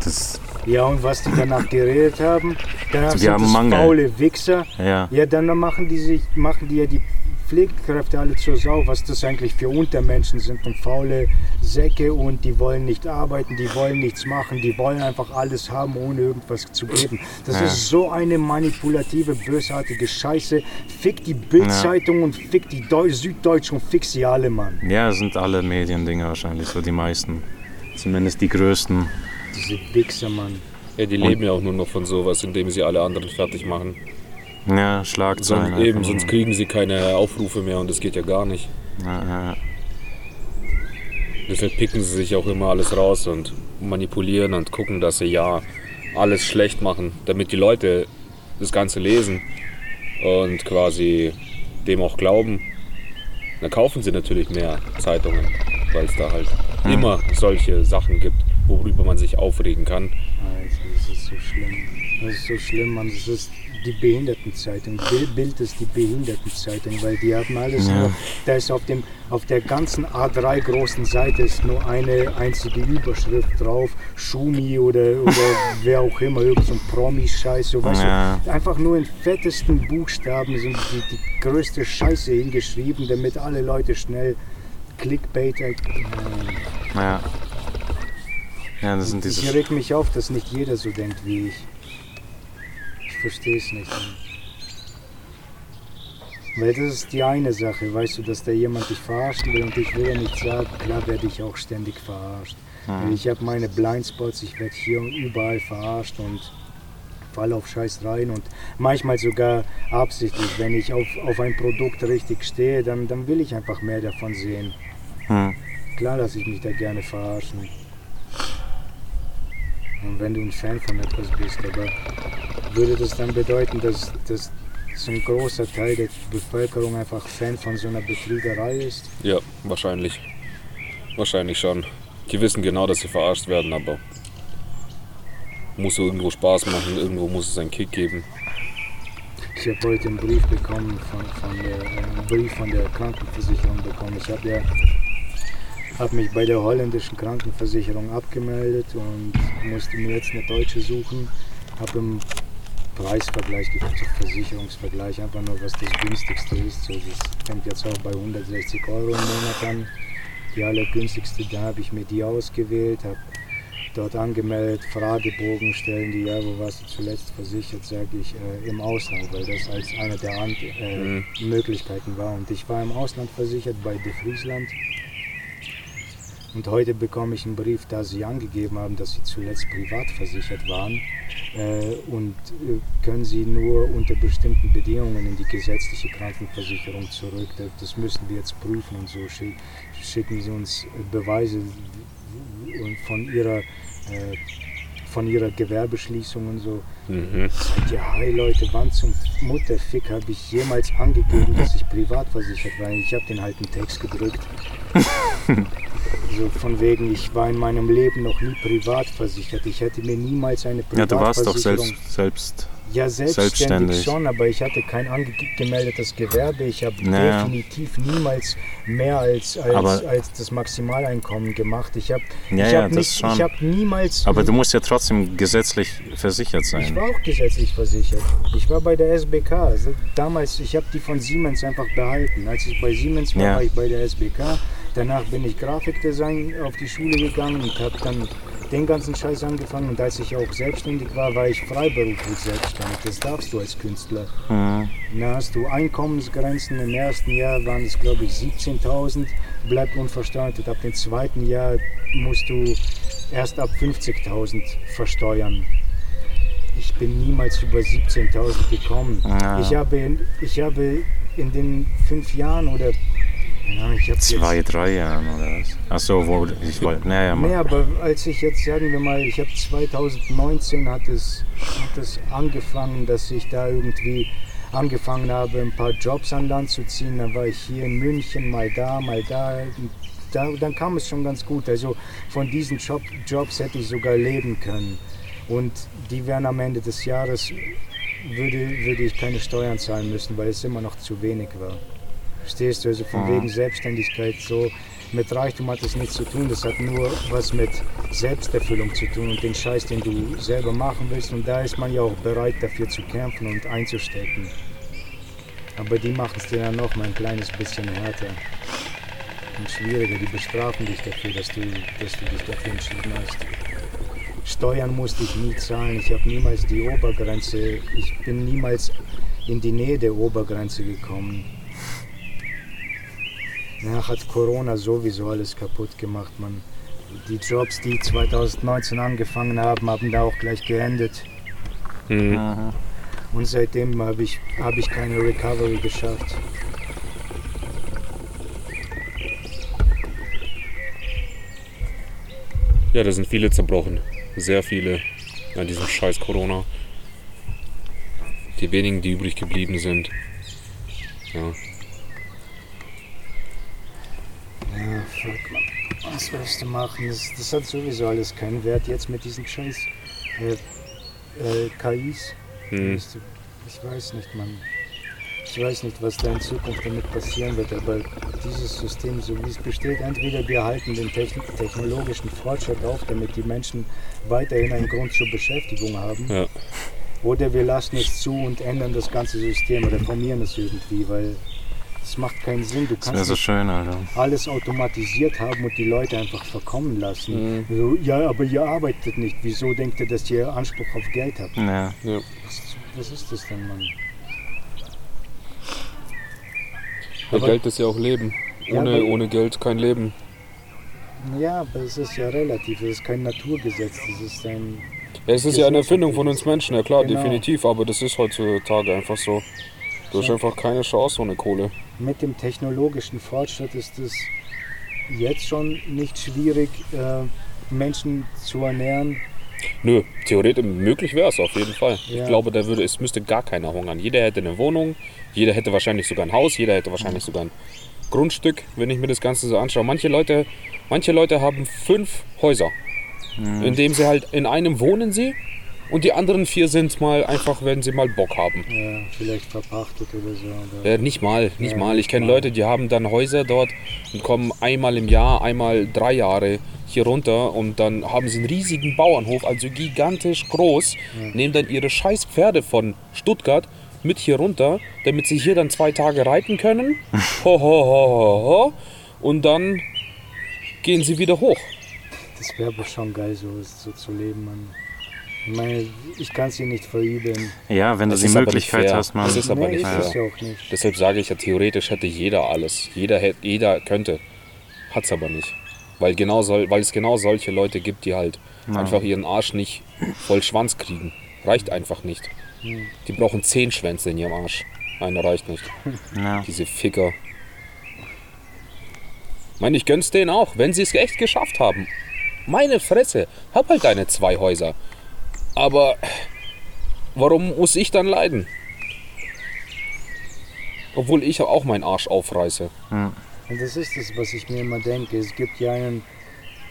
Das, Ja, und was die danach geredet haben, danach Die sind haben das Mangel. faule Wichser. ja. Ja, dann machen die sich, machen die ja die Pflegekräfte alle zur Sau, was das eigentlich für Untermenschen sind und faule Säcke und die wollen nicht arbeiten, die wollen nichts machen, die wollen einfach alles haben, ohne irgendwas zu geben. Das Ja. ist so eine manipulative, bösartige Scheiße. Fick die Bildzeitung und fick die Deu Süddeutsche und fick sie alle, Mann. Ja, sind alle Mediendinge wahrscheinlich so die meisten. Zumindest die größten. Diese Wichser, Mann. Ja, die leben ja auch nur noch von sowas, indem sie alle anderen fertig machen. Ja, Schlagzeilen. Sonst, eben, sonst kriegen sie keine Aufrufe mehr und das geht ja gar nicht. Ja, ja, Deshalb picken sie sich auch immer alles raus und manipulieren und gucken, dass sie ja alles schlecht machen, damit die Leute das Ganze lesen und quasi dem auch glauben. Dann kaufen sie natürlich mehr Zeitungen, weil es da halt immer solche Sachen gibt, worüber man sich aufregen kann. Alter, das ist so schlimm. Das ist so schlimm, Mann. Das ist die Behindertenzeitung. Bild, ist die Behindertenzeitung, weil die haben alles Ja. nur. Da ist auf, dem, auf der ganzen A3 großen Seite ist nur eine einzige Überschrift drauf. Schumi oder, oder wer auch immer, irgend so ein Promi-Scheiß. So, weißt Ja. du, einfach nur in fettesten Buchstaben sind die, die größte Scheiße hingeschrieben, damit alle Leute schnell Clickbait. Äh, ja. Ja, das sind Ich diese. reg mich auf, dass nicht jeder so denkt wie ich. Ich verstehe es nicht. Weil das ist die eine Sache, weißt du, dass da jemand dich verarschen will und ich will ja nicht sagen, klar werde ich auch ständig verarscht. Mhm. Ich habe meine Blindspots, ich werde hier und überall verarscht und fall auf Scheiß rein und manchmal sogar absichtlich. Wenn ich auf, auf ein Produkt richtig stehe, dann, dann will ich einfach mehr davon sehen. Hm. Klar lasse ich mich da gerne verarschen. Und wenn du ein Fan von etwas bist, aber würde das dann bedeuten, dass, dass so ein großer Teil der Bevölkerung einfach Fan von so einer Betrügerei ist? Ja, wahrscheinlich. Wahrscheinlich schon. Die wissen genau, dass sie verarscht werden, aber muss irgendwo Spaß machen, irgendwo muss es einen Kick geben. Ich habe heute einen Brief bekommen von, von der, einen Brief von der Krankenversicherung bekommen. Ich habe ja habe mich bei der holländischen Krankenversicherung abgemeldet und musste mir jetzt eine deutsche suchen. Habe im Preisvergleich geguckt, so Versicherungsvergleich, einfach nur was das günstigste ist. So, das fängt jetzt auch bei 160 Euro im Monat an. Die allergünstigste, da habe ich mir die ausgewählt, habe dort angemeldet, Fragebogen stellen die, ja, wo warst du zuletzt versichert, sage ich, äh, im Ausland, weil das als eine der An äh, Mhm. Möglichkeiten war. Und ich war im Ausland versichert bei De Friesland. Und heute bekomme ich einen Brief, da sie angegeben haben, dass sie zuletzt privat versichert waren äh, und äh, können sie nur unter bestimmten Bedingungen in die gesetzliche Krankenversicherung zurück. Das, müssen wir jetzt prüfen und so schick, schicken sie uns äh, Beweise von ihrer äh, von ihrer Gewerbeschließung und so. Mhm. Ja, hi Leute, wann zum Mutterfick habe ich jemals angegeben, dass ich privat versichert war? Ich habe den halt einen Text gedrückt. so von wegen, ich war in meinem Leben noch nie privat versichert. Ich hätte mir niemals eine Ja, du warst doch Privatversicherung... selbst, selbst. Ja, selbstständig, selbstständig. schon, aber ich hatte kein angemeldetes Gewerbe. Ich habe Naja. definitiv niemals mehr als, als, Aber- als das Maximaleinkommen gemacht. Ich habe Ja, ich ja, hab das nicht, schon. ich habe niemals Aber du musst ja trotzdem gesetzlich versichert ich sein. war auch gesetzlich versichert. Ich war bei der SBK. Also damals, ich habe die von Siemens einfach behalten. Als ich bei Siemens war, Ja. war ich bei der SBK. Danach bin ich Grafikdesign auf die Schule gegangen und habe dann den ganzen Scheiß angefangen. Und als ich auch selbstständig war, war ich freiberuflich selbstständig. Das darfst du als Künstler. Mhm. Da hast du Einkommensgrenzen. Im ersten Jahr waren es, glaube ich, 17.000, bleibt unversteuert. Ab dem zweiten Jahr musst du erst ab 50.000 versteuern. Ich bin niemals über 17.000 gekommen. Ja. Ich, habe ich habe in den fünf Jahren oder habe Zwei, jetzt, drei Jahren oder was? Achso, wo ich wollte. Naja, Nee, aber als ich jetzt, sagen wir mal, ich habe 2019 hat es, hat es angefangen, dass ich da irgendwie angefangen habe, ein paar Jobs an Land zu ziehen. Dann war ich hier in München, mal da, mal da. da dann kam es schon ganz gut. Also von diesen Job, Jobs hätte ich sogar leben können. Und die wären am Ende des Jahres, würde, würde ich keine Steuern zahlen müssen, weil es immer noch zu wenig war. Verstehst du? Also von Mhm. wegen Selbstständigkeit so. Mit Reichtum hat es nichts zu tun, das hat nur was mit Selbsterfüllung zu tun und den Scheiß, den du selber machen willst. Und da ist man ja auch bereit, dafür zu kämpfen und einzustecken. Aber die machen es dir dann noch mal ein kleines bisschen härter und schwieriger. Die bestrafen dich dafür, dass du, dass du dich dafür entschieden hast. Steuern musste ich nie zahlen. Ich habe niemals die Obergrenze, ich bin niemals in die Nähe der Obergrenze gekommen. Danach hat Corona sowieso alles kaputt gemacht, man. Die Jobs, die 2019 angefangen haben, haben da auch gleich geendet. Mhm. Und seitdem habe ich, hab ich keine Recovery geschafft. Ja, da sind viele zerbrochen. Sehr viele an diesem scheiß Corona. Die wenigen, die übrig geblieben sind. Ja. Ja, fuck. Was willst du machen? Das, das hat sowieso alles keinen Wert jetzt mit diesen scheiß äh, äh, KIs. Hm. Weißt du, Ich weiß nicht, Mann. Ich weiß nicht, was da in Zukunft damit passieren wird, aber dieses System, so wie es besteht, entweder wir halten den techn technologischen Fortschritt auf, damit die Menschen weiterhin einen Grund zur Beschäftigung haben, Ja. oder wir lassen es zu und ändern das ganze System, reformieren es irgendwie, weil es macht keinen Sinn. Du Das kannst so schön, Alter. alles automatisiert haben und die Leute einfach verkommen lassen. So, ja, aber ihr arbeitet nicht. Wieso denkt ihr, dass ihr Anspruch auf Geld habt? Ja. ja. Was, was ist das denn, Mann? Aber- Geld ist ja auch Leben. Ja, Ohne, aber- ohne Geld kein Leben. Ja, aber es ist ja relativ. Es ist kein Naturgesetz. Das ist ein. Ja, es ist ja eine Erfindung von uns Menschen, ja klar, Genau. definitiv, aber das ist heutzutage einfach so. Du hast einfach keine Chance ohne Kohle. Mit dem technologischen Fortschritt ist es jetzt schon nicht schwierig, äh, Menschen zu ernähren. Nö, theoretisch möglich wäre es auf jeden Fall. Ja. Ich glaube, da würde, es müsste gar keiner hungern. Jeder hätte eine Wohnung, jeder hätte wahrscheinlich sogar ein Haus, jeder hätte wahrscheinlich sogar ein Grundstück, wenn ich mir das Ganze so anschaue. Manche Leute, manche Leute haben fünf Häuser, in dem sie halt in einem wohnen sie und die anderen vier sind mal einfach, wenn sie mal Bock haben. Ja, vielleicht verpachtet oder so. Aber Ja, nicht mal, nicht Ja, mal. Ich kenne. Leute, die haben dann Häuser dort und kommen einmal im Jahr, einmal drei Jahre hier runter und dann haben sie einen riesigen Bauernhof, also gigantisch groß, nehmen dann ihre scheiß Pferde von Stuttgart mit hier runter, damit sie hier dann zwei Tage reiten können. Ho, ho, ho, ho, ho. Und dann gehen sie wieder hoch. das wäre aber schon geil, so, so zu leben, Mann. Ich meine, ich kann es dir nicht verübeln. Ja, wenn du Das die aber nicht Möglichkeit hast, man. Das ist aber nee, nicht ist fair. es ja auch nicht. Deshalb sage ich ja, theoretisch hätte jeder alles. Jeder, hätte, jeder könnte. Hat es aber nicht. Weil, genau soll, weil es genau solche Leute gibt, die halt einfach ihren Arsch nicht voll Schwanz kriegen. Reicht einfach nicht. Die brauchen zehn Schwänze in ihrem Arsch. Einer reicht nicht. Ja. Diese Ficker. Ich meine, ich gönn's denen auch, wenn sie es echt geschafft haben. Meine Fresse, hab halt deine zwei Häuser. Aber warum muss ich dann leiden? Obwohl ich auch meinen Arsch aufreiße. Und das ist es, was ich mir immer denke. Es gibt ja einen,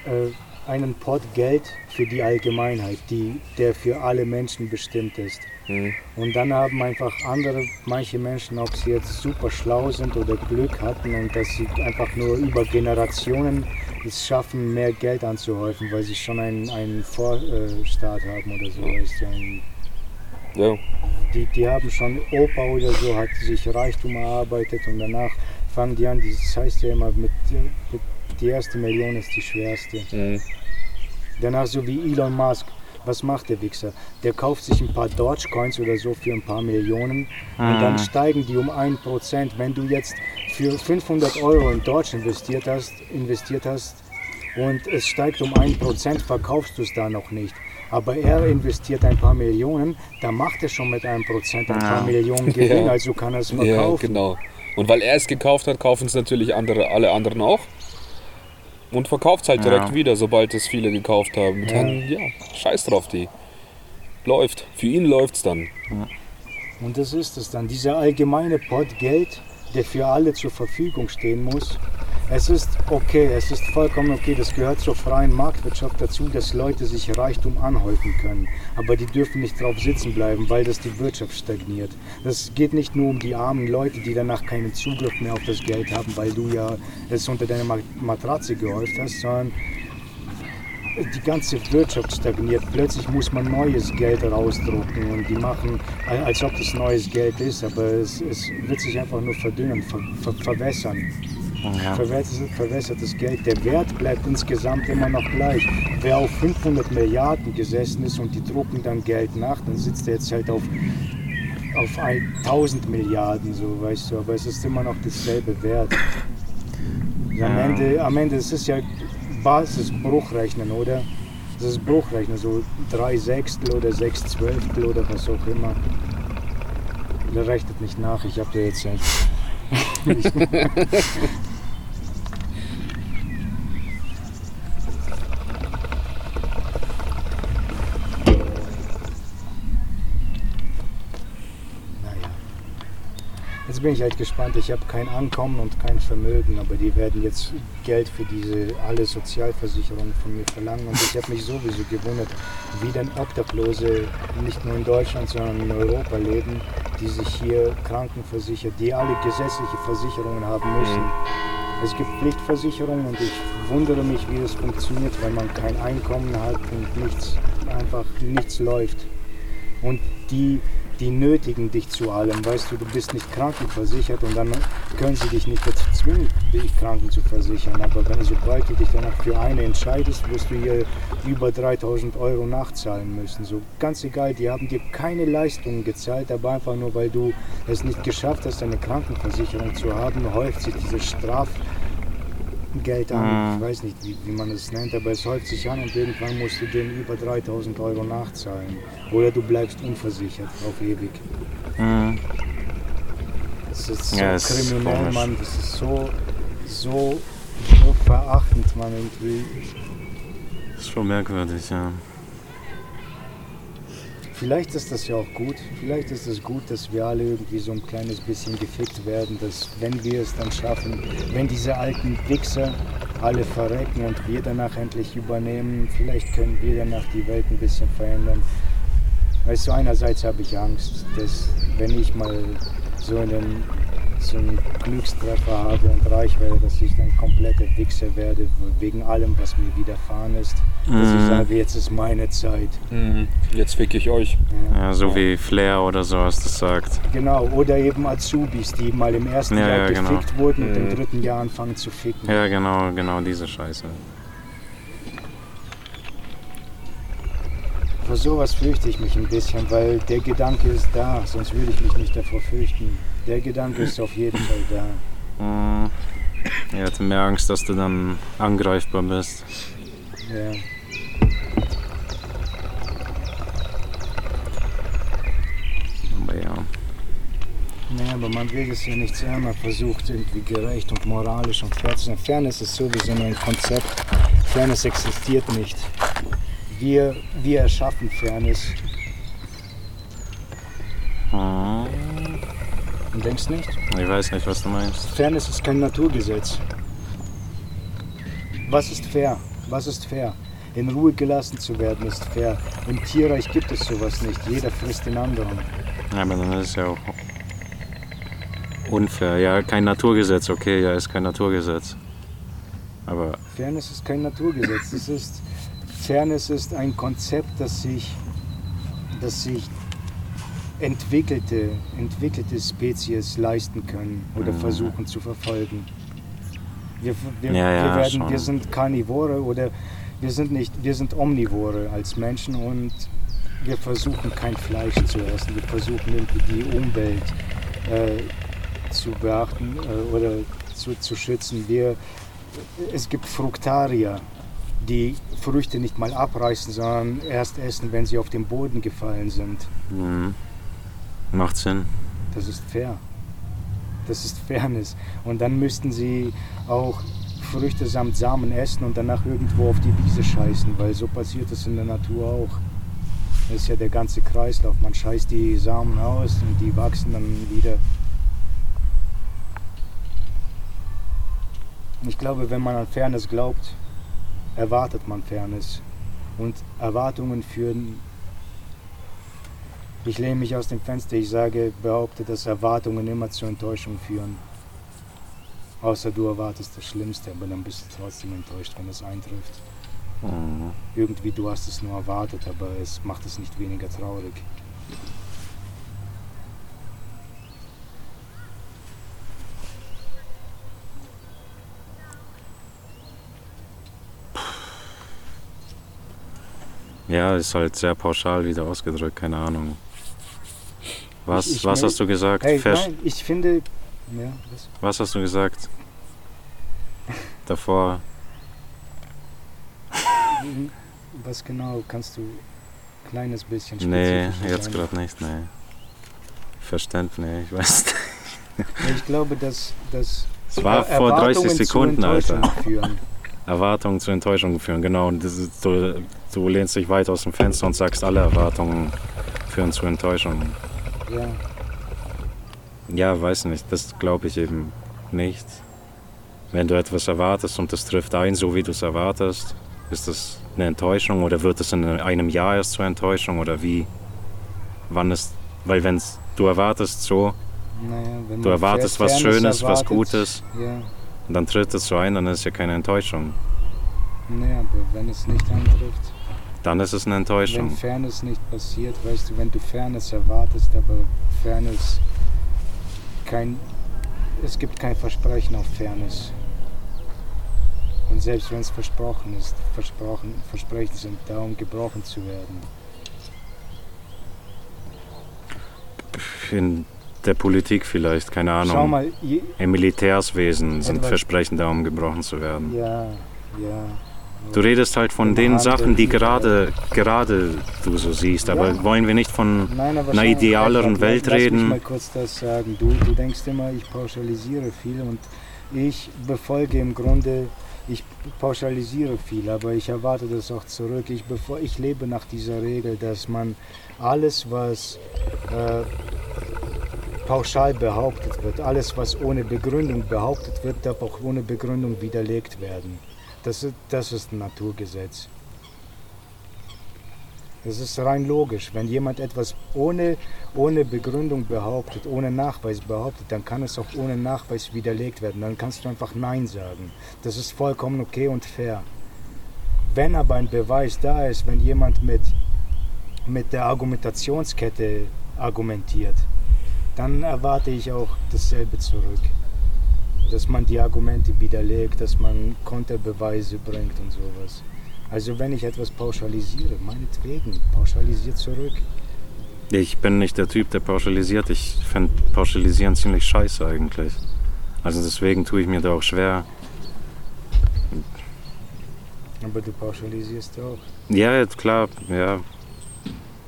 äh, einen Pot Geld für die Allgemeinheit, die, der für alle Menschen bestimmt ist. Hm. Und dann haben einfach andere, manche Menschen, ob sie jetzt super schlau sind oder Glück hatten und dass sie einfach nur über Generationen es schaffen, mehr Geld anzuhäufen, weil sie schon einen, einen Vorstaat haben oder so. Weißt du, Ja, die, die haben schon Opa oder so, hat sich Reichtum erarbeitet und danach fangen die an, das heißt ja immer, mit, mit die erste Million ist die schwerste. hm. Danach so wie Elon Musk. Was macht der Wichser? Der kauft sich ein paar Dogecoins oder so für ein paar Millionen und dann steigen die um 1%. Wenn du jetzt für 500 Euro in Doge investiert hast, investiert hast und es steigt um 1%, verkaufst du es da noch nicht. Aber er investiert ein paar Millionen, da macht er schon mit einem Prozent ein paar Millionen Gewinn, Ja. also kann er es ja verkaufen. genau. Und weil er es gekauft hat, kaufen es natürlich andere, alle anderen auch. Und verkauft es halt direkt Ja. wieder, sobald es viele gekauft haben. Ja. Dann, ja, scheiß drauf, die. Läuft. Für ihn läuft's dann. Und das ist es dann, dieser allgemeine Pot Geld, der für alle zur Verfügung stehen muss. Es ist okay, es ist vollkommen okay, das gehört zur freien Marktwirtschaft dazu, dass Leute sich Reichtum anhäufen können. Aber die dürfen nicht drauf sitzen bleiben, weil das die Wirtschaft stagniert. Das geht nicht nur um die armen Leute, die danach keinen Zugriff mehr auf das Geld haben, weil du ja es unter deine Ma- Matratze gehäuft hast, sondern die ganze Wirtschaft stagniert. Plötzlich muss man neues Geld rausdrucken und die machen, als ob das neues Geld ist, aber es, es wird sich einfach nur verdünnen, ver, ver, verwässern. Ja. Verwässert, verwässertes Geld. Der Wert bleibt insgesamt immer noch gleich. Wer auf 500 Milliarden gesessen ist und die drucken dann Geld nach, dann sitzt er jetzt halt auf, auf 1000 Milliarden, so weißt du, aber es ist immer noch dasselbe Wert. Ja. Am, Ende, am Ende ist es ja Basisbruchrechnen, oder? Das ist Bruchrechnen, so 3 Sechstel oder 6 Zwölftel oder was auch immer. Der rechnet nicht nach, ich habe da jetzt bin ich halt gespannt. Ich habe kein Ankommen und kein Vermögen, aber die werden jetzt Geld für diese alle Sozialversicherungen von mir verlangen. Und ich habe mich sowieso gewundert, wie denn Obdachlose nicht nur in Deutschland, sondern in Europa leben, die sich hier krankenversichert, die alle gesetzliche Versicherungen haben müssen. Mhm. Es gibt Pflichtversicherungen und ich wundere mich, wie das funktioniert, wenn man kein Einkommen hat und nichts, einfach nichts läuft. Und die die nötigen dich zu allem. Weißt du, du bist nicht krankenversichert und dann können sie dich nicht dazu zwingen, dich kranken zu versichern. Aber wenn, sobald du dich danach für eine entscheidest, wirst du hier über 3000 Euro nachzahlen müssen. So ganz egal, die haben dir keine Leistungen gezahlt, aber einfach nur, weil du es nicht geschafft hast, eine Krankenversicherung zu haben, häuft sich diese Straf Geld an. Mhm. Ich weiß nicht, wie, wie, man es nennt, aber es häuft sich an und irgendwann musst du denen über 3000 Euro nachzahlen. Oder du bleibst unversichert auf ewig. Mhm. Das ist so ja, kriminell, Mann. Das ist so, so, so verachtend, Mann, irgendwie. Das ist schon merkwürdig, ja. Vielleicht ist das ja auch gut. Vielleicht ist es gut, dass wir alle irgendwie so ein kleines bisschen gefickt werden, dass wenn wir es dann schaffen, wenn diese alten Wichser alle verrecken und wir danach endlich übernehmen, vielleicht können wir danach die Welt ein bisschen verändern. Weißt du, einerseits habe ich Angst, dass wenn ich mal so in den so einen Glückstreffer habe und reich werde, dass ich dann kompletter Wichser werde, wegen allem, was mir widerfahren ist. Dass ich sage, jetzt ist meine Zeit. Mhm. Jetzt fick ich euch. Ja, ja so ja. wie Flair oder so, was das sagt. Genau, oder eben Azubis, die mal im ersten ja, Jahr genau. gefickt wurden und im mhm. dritten Jahr anfangen zu ficken. Ja, genau, genau diese Scheiße. Vor sowas fürchte ich mich ein bisschen, weil der Gedanke ist da, sonst würde ich mich nicht davor fürchten. Der Gedanke ist auf jeden Fall da. Mhm. Ich hatte mehr Angst, dass du dann angreifbar bist. Ja. Aber ja. Nee, aber man will es ja nicht sein. Man versucht irgendwie gerecht und moralisch und fair zu sein. Fairness ist sowieso nur ein Konzept. Fairness existiert nicht. Wir, wir erschaffen Fairness. Mhm. Du denkst nicht? Ich weiß nicht, was du meinst. Fairness ist kein Naturgesetz. Was ist fair? Was ist fair? In Ruhe gelassen zu werden ist fair. Im Tierreich gibt es sowas nicht. Jeder frisst den anderen. Ja, aber dann ist es ja auch unfair. Ja, kein Naturgesetz, okay, ja, ist kein Naturgesetz. Aber. Fairness ist kein Naturgesetz. Es ist, Fairness ist ein Konzept, das sich, das sich entwickelte, entwickelte Spezies leisten können oder mhm. versuchen zu verfolgen. Wir, wir, ja, ja, wir, werden, wir sind Karnivore oder wir sind nicht, wir sind Omnivore als Menschen und wir versuchen kein Fleisch zu essen. Wir versuchen irgendwie die Umwelt äh, zu beachten äh, oder zu, zu schützen. Wir, es gibt Fruktarier, die Früchte nicht mal abreißen, sondern erst essen, wenn sie auf den Boden gefallen sind. Mhm. Macht Sinn. Das ist fair. Das ist Fairness. Und dann müssten sie auch Früchte samt Samen essen und danach irgendwo auf die Wiese scheißen, weil so passiert es in der Natur auch. Das ist ja der ganze Kreislauf. Man scheißt die Samen aus und die wachsen dann wieder. Ich glaube, wenn man an Fairness glaubt, erwartet man Fairness. Und Erwartungen führen ich lehne mich aus dem Fenster, ich sage, behaupte, dass Erwartungen immer zur Enttäuschung führen. Außer du erwartest das Schlimmste, aber dann bist du trotzdem enttäuscht, wenn es eintrifft. Mhm. Irgendwie, du hast es nur erwartet, aber es macht es nicht weniger traurig. Ja, ist halt sehr pauschal wieder ausgedrückt, keine Ahnung. Was, Ich- ich was hast du gesagt? Hey, nein, ich finde. Ja, was? Was hast du gesagt? Davor. Was genau kannst du ein kleines bisschen Nee, jetzt gerade nicht, nee. Verständ, nee, ich weiß nicht. Ich glaube, dass, dass Es war vor 30 Erwartungen zu Sekunden, Alter. Enttäuschung Führen. Erwartungen zu Enttäuschung führen, genau. Und das ist, du, du lehnst dich weit aus dem Fenster und sagst, alle Erwartungen führen zu Enttäuschung. Ja. Ja, weiß nicht, das glaube ich eben nicht. Wenn du etwas erwartest und das trifft ein, so wie du es erwartest, ist das eine Enttäuschung oder wird es in einem Jahr erst zur Enttäuschung oder wie? Wann ist, weil wenn du erwartest so, Naja, du erwartest was Schönes, was erwartet, Gutes Ja, und dann tritt es so ein, dann ist es ja keine Enttäuschung. naja, aber wenn es nicht eintrifft, Dann ist es eine wenn Enttäuschung. Fairness nicht passiert, weißt du, wenn du Fairness erwartest, aber Fairness kein, es gibt kein Versprechen auf Fairness. Und selbst wenn es versprochen ist, versprochen, Versprechen sind da, um gebrochen zu werden. In der Politik vielleicht, keine Ahnung. Schau mal, je, Im Militärswesen sind Versprechen da, um gebrochen zu werden. ja, ja. Du redest halt von den Sachen, die gerade, gerade du so siehst. Aber Ja. wollen wir nicht von Nein, einer idealeren Welt lass mich reden? mal kurz das sagen. Du, du denkst immer, ich pauschalisiere viel und ich befolge im Grunde, ich pauschalisiere viel, aber ich erwarte das auch zurück. Ich, bevor, ich lebe nach dieser Regel, dass man alles, was äh, pauschal behauptet wird, alles, was ohne Begründung behauptet wird, darf auch ohne Begründung widerlegt werden. Das ist, das ist ein Naturgesetz. Das ist rein logisch. Wenn jemand etwas ohne, ohne Begründung behauptet, ohne Nachweis behauptet, dann kann es auch ohne Nachweis widerlegt werden. Dann kannst du einfach Nein sagen. Das ist vollkommen okay und fair. Wenn aber ein Beweis da ist, wenn jemand mit, mit der Argumentationskette argumentiert, dann erwarte ich auch dasselbe zurück. Dass man die Argumente widerlegt, dass man Konterbeweise bringt und sowas. Also wenn ich etwas pauschalisiere, meinetwegen, pauschalisiert zurück. Ich bin nicht der Typ, der pauschalisiert. Ich finde Pauschalisieren ziemlich scheiße eigentlich. Also deswegen tue ich mir da auch schwer. Aber du pauschalisierst auch. Ja, jetzt klar, ja.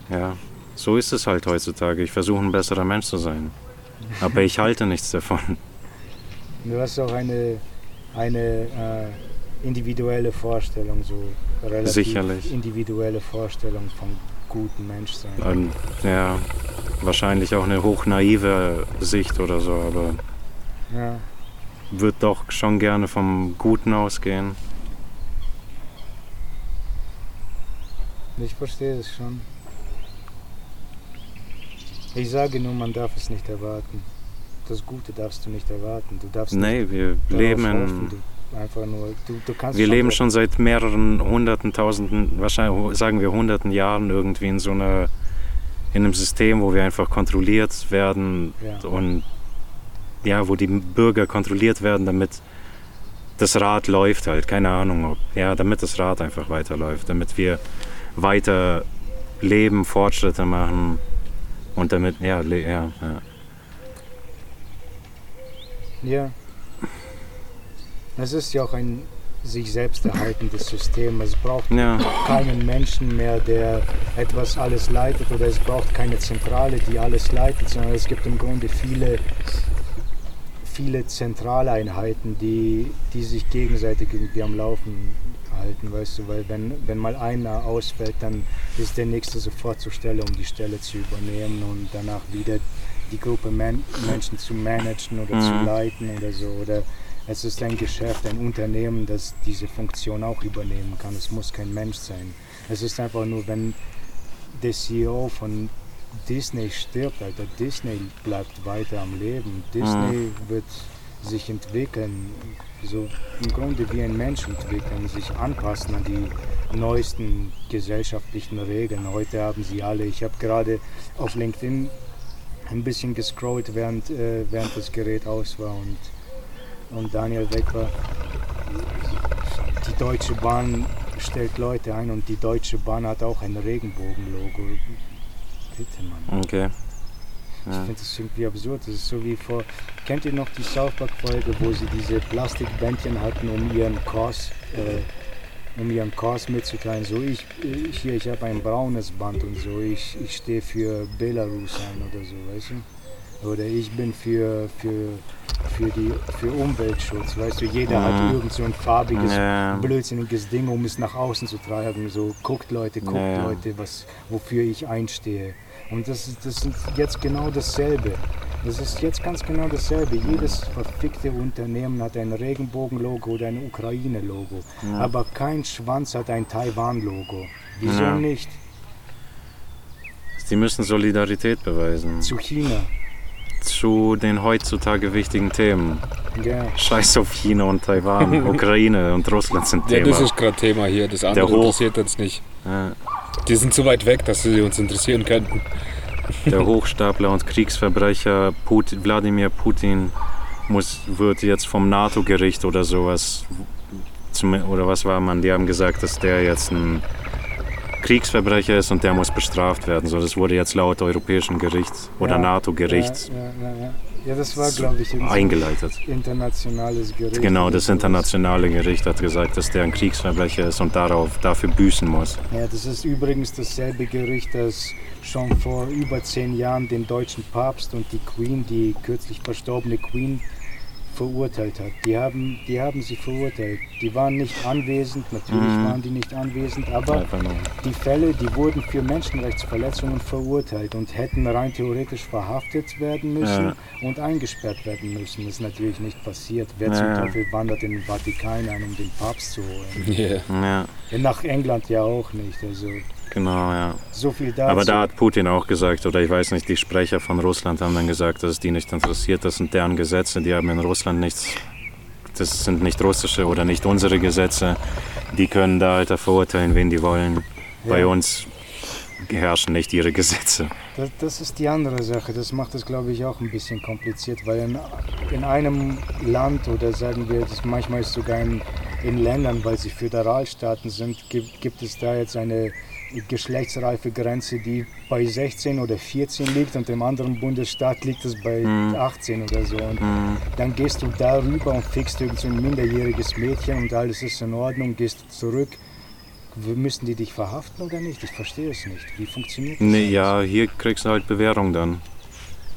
Ja, so ist es halt heutzutage. Ich versuche ein besserer Mensch zu sein. Aber ich halte nichts davon. Du hast auch eine, eine äh, individuelle Vorstellung, so relativ Sicherlich. individuelle Vorstellung vom guten Menschsein. Und, ja, wahrscheinlich auch eine hochnaive Sicht oder so, aber Ja, würde doch schon gerne vom Guten ausgehen. ich verstehe das schon. Ich sage nur, man darf es nicht erwarten. Das Gute darfst du nicht erwarten. Du darfst Nee, wir leben nur, du, du wir leben darauf- schon seit mehreren hunderten, tausenden, wahrscheinlich sagen wir hunderten Jahren irgendwie in so einer, in einem System, wo wir einfach kontrolliert werden Ja. und ja, wo die Bürger kontrolliert werden, damit das Rad läuft halt, keine Ahnung, ob, ja, damit das Rad einfach weiterläuft, damit wir weiter leben, Fortschritte machen und damit, ja, ja, ja. Ja. Es ist ja auch ein sich selbst erhaltendes System. Es braucht ja. keinen Menschen mehr, der etwas alles leitet oder es braucht keine Zentrale, die alles leitet, sondern es gibt im Grunde viele, viele Zentraleinheiten, die, die sich gegenseitig irgendwie am Laufen halten, weißt du, weil wenn, wenn mal einer ausfällt, dann ist der nächste sofort zur Stelle, um die Stelle zu übernehmen und danach wieder die Gruppe Men Menschen zu managen oder zu Mhm. leiten oder so. Oder es ist ein Geschäft, ein Unternehmen, das diese Funktion auch übernehmen kann. Es muss kein Mensch sein. Es ist einfach nur, wenn der CEO von Disney stirbt, Alter, Disney bleibt weiter am Leben. Disney wird sich entwickeln. So im Grunde wie ein Mensch entwickeln, sich anpassen an die neuesten gesellschaftlichen Regeln. Heute haben sie alle, ich habe gerade auf LinkedIn ein bisschen gescrollt, während, äh, während das Gerät aus war und, und Daniel weg war. Die Deutsche Bahn stellt Leute ein und die Deutsche Bahn hat auch ein Regenbogenlogo. Bitte, Mann. Okay. Ich finde das irgendwie absurd. Das ist so wie vor. Kennt ihr noch die South Park-Folge, wo sie diese Plastikbändchen hatten, um ihren Kurs, äh, um ihren Kurs mitzuteilen? So, ich, ich hier, ich habe ein braunes Band und so, ich, ich stehe für Belarus ein oder so, weißt du? Oder ich bin für, für, für, die, für Umweltschutz, weißt du? Jeder hat Mhm. irgend so ein farbiges, Ja. blödsinniges Ding, um es nach außen zu tragen. So, guckt Leute, guckt ja. Leute, was, wofür ich einstehe. Und das ist, das ist jetzt genau dasselbe. Das ist jetzt ganz genau dasselbe. Jedes verfickte Unternehmen hat ein Regenbogen-Logo oder ein Ukraine-Logo. Aber kein Schwanz hat ein Taiwan-Logo. Wieso Ja. nicht? Die müssen Solidarität beweisen Zu China. zu den heutzutage wichtigen Themen. Ja. Scheiß auf China und Taiwan, Ukraine und Russland sind Ja, Thema. das ist gerade Thema hier. Das andere interessiert uns nicht. Ja. Die sind so weit weg, dass sie uns interessieren könnten. Der Hochstapler und Kriegsverbrecher Put Wladimir Putin muss, wird jetzt vom NATO-Gericht oder sowas, zum, oder was war man, die haben gesagt, dass der jetzt ein Kriegsverbrecher ist und der muss bestraft werden. So, das wurde jetzt laut europäischem Gericht oder Ja, NATO-Gericht Ja, ja, ja, das war, glaube ich, ein eingeleitet. internationales Gericht. Genau, das internationale Gericht hat gesagt, dass der ein Kriegsverbrecher ist und darauf, dafür büßen muss. Ja, das ist übrigens dasselbe Gericht, das schon vor über zehn Jahren den deutschen Papst und die Queen, die kürzlich verstorbene Queen, verurteilt hat. Die haben, die haben sie verurteilt. Die waren nicht anwesend, natürlich Mhm. waren die nicht anwesend, aber die Fälle, die wurden für Menschenrechtsverletzungen verurteilt und hätten rein theoretisch verhaftet werden müssen und eingesperrt werden müssen. Das ist natürlich nicht passiert. Wer zum Ja, ja. Teufel wandert in den Vatikan ein, um den Papst zu holen? Yeah. Ja, Nach England ja auch nicht. Also genau, ja. so viel dazu. Aber da hat Putin auch gesagt, oder ich weiß nicht, die Sprecher von Russland haben dann gesagt, dass es die nicht interessiert. Das sind deren Gesetze, die haben in Russland nichts. Das sind nicht russische oder nicht unsere Gesetze. Die können da Alter verurteilen, wen die wollen. Bei Ja. uns herrschen nicht ihre Gesetze. Das, das ist die andere Sache. Das macht es, glaube ich, auch ein bisschen kompliziert, weil in, in einem Land oder sagen wir, das manchmal ist sogar in, in Ländern, weil sie Föderalstaaten sind, gibt, gibt es da jetzt eine geschlechtsreife Grenze, die bei 16 oder 14 liegt und im anderen Bundesstaat liegt es bei 18 oder so. Und dann gehst du darüber und fickst irgend so ein minderjähriges Mädchen und alles ist in Ordnung, gehst zurück. Müssen die dich verhaften oder nicht? Ich verstehe es nicht. Wie funktioniert das? Nee, alles? ja, hier kriegst du halt Bewährung dann.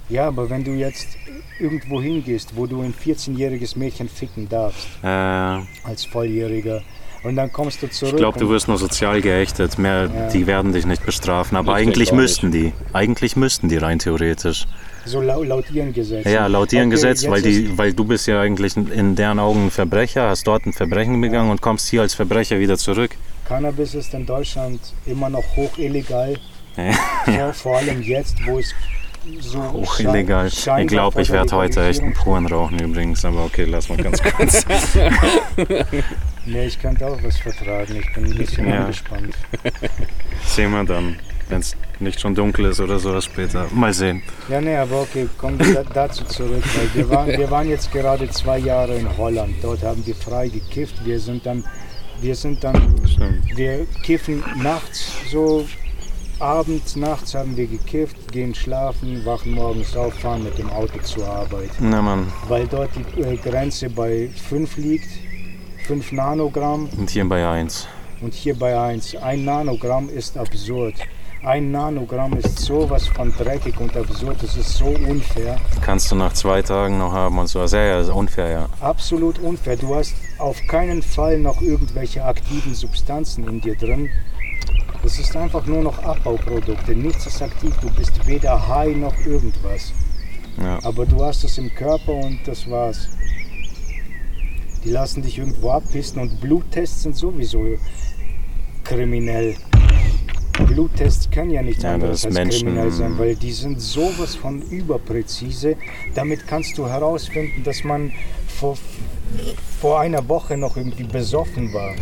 Ja, aber wenn du jetzt irgendwo hingehst, wo du ein 14-jähriges Mädchen ficken darfst, Äh, als Volljähriger, und dann kommst du zurück. ich glaube, du wirst nur sozial geächtet. Mehr, Ja. Die werden dich nicht bestrafen. Aber Ich eigentlich müssten die. Eigentlich müssten die rein theoretisch. So lau laut ihren Gesetzen. Ja, laut ihrem Okay, Gesetz, weil, die, weil du bist ja eigentlich in deren Augen ein Verbrecher, hast dort ein Verbrechen begangen und kommst hier als Verbrecher wieder zurück. Cannabis ist in Deutschland immer noch hoch illegal. Ja. Vor, vor allem jetzt, wo es so schein- illegal. Ich glaube, ich werde heute echt einen Puren rauchen übrigens, aber okay, lass mal ganz kurz. Nee, ich könnte auch was vertragen. Ich bin ein bisschen Ja. angespannt. Sehen wir dann, wenn es nicht schon dunkel ist oder sowas später. Mal sehen. Ja, nee, aber okay, kommen wir da, dazu zurück. Wir, waren, wir waren jetzt gerade zwei Jahre in Holland. Dort haben wir frei gekifft. Wir sind dann, wir sind dann Stimmt. Wir kiffen nachts so, abends, nachts haben wir gekifft, gehen schlafen, wachen morgens auf, fahren mit dem Auto zur Arbeit. Na Mann, Weil dort die äh, Grenze bei 5 liegt, 5 Nanogramm und hier bei 1. und hier bei 1. Ein Nanogramm ist absurd. Ein Nanogramm ist sowas von dreckig und absurd, das ist so unfair. Kannst du nach zwei Tagen noch haben und sowas. Ja, ja, ist unfair, ja. Absolut unfair. Du hast auf keinen Fall noch irgendwelche aktiven Substanzen in dir drin. Das ist einfach nur noch Abbauprodukte. Nichts ist aktiv. Du bist weder high noch irgendwas. ja. Aber du hast es im Körper und das war's. Die lassen dich irgendwo abpissen und Bluttests sind sowieso kriminell. Bluttests können ja nichts Ja, anderes als Menschen- kriminell sein, weil die sind sowas von überpräzise. Damit kannst du herausfinden, dass man vor vor einer Woche noch irgendwie besoffen war.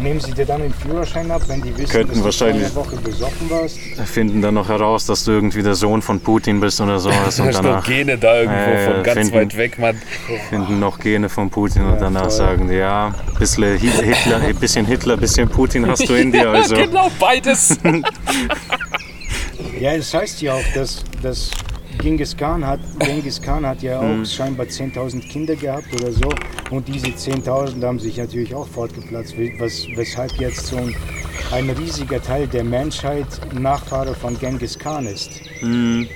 Nehmen Sie dir dann den Führerschein ab, wenn die wissen, Könnten dass du wahrscheinlich- vor einer Woche besoffen warst? Finden dann noch heraus, dass du irgendwie der Sohn von Putin bist oder sowas. Da Und ist noch Gene da irgendwo Äh, von ganz finden- weit weg, Mann. finden noch Gene von Putin und Ja, danach voll. sagen die, ja, bisschen Hi- Hitler, ein bisschen Hitler, bisschen Putin hast du in dir. Also. genau, beides. Ja, es heißt ja auch, dass, dass Genghis Khan hat, Genghis Khan hat ja Mhm. auch scheinbar 10.000 Kinder gehabt oder so. Und diese 10.000 haben sich natürlich auch fortgepflanzt, was, weshalb jetzt so ein, ein riesiger Teil der Menschheit Nachfahre von Genghis Khan ist. Mhm.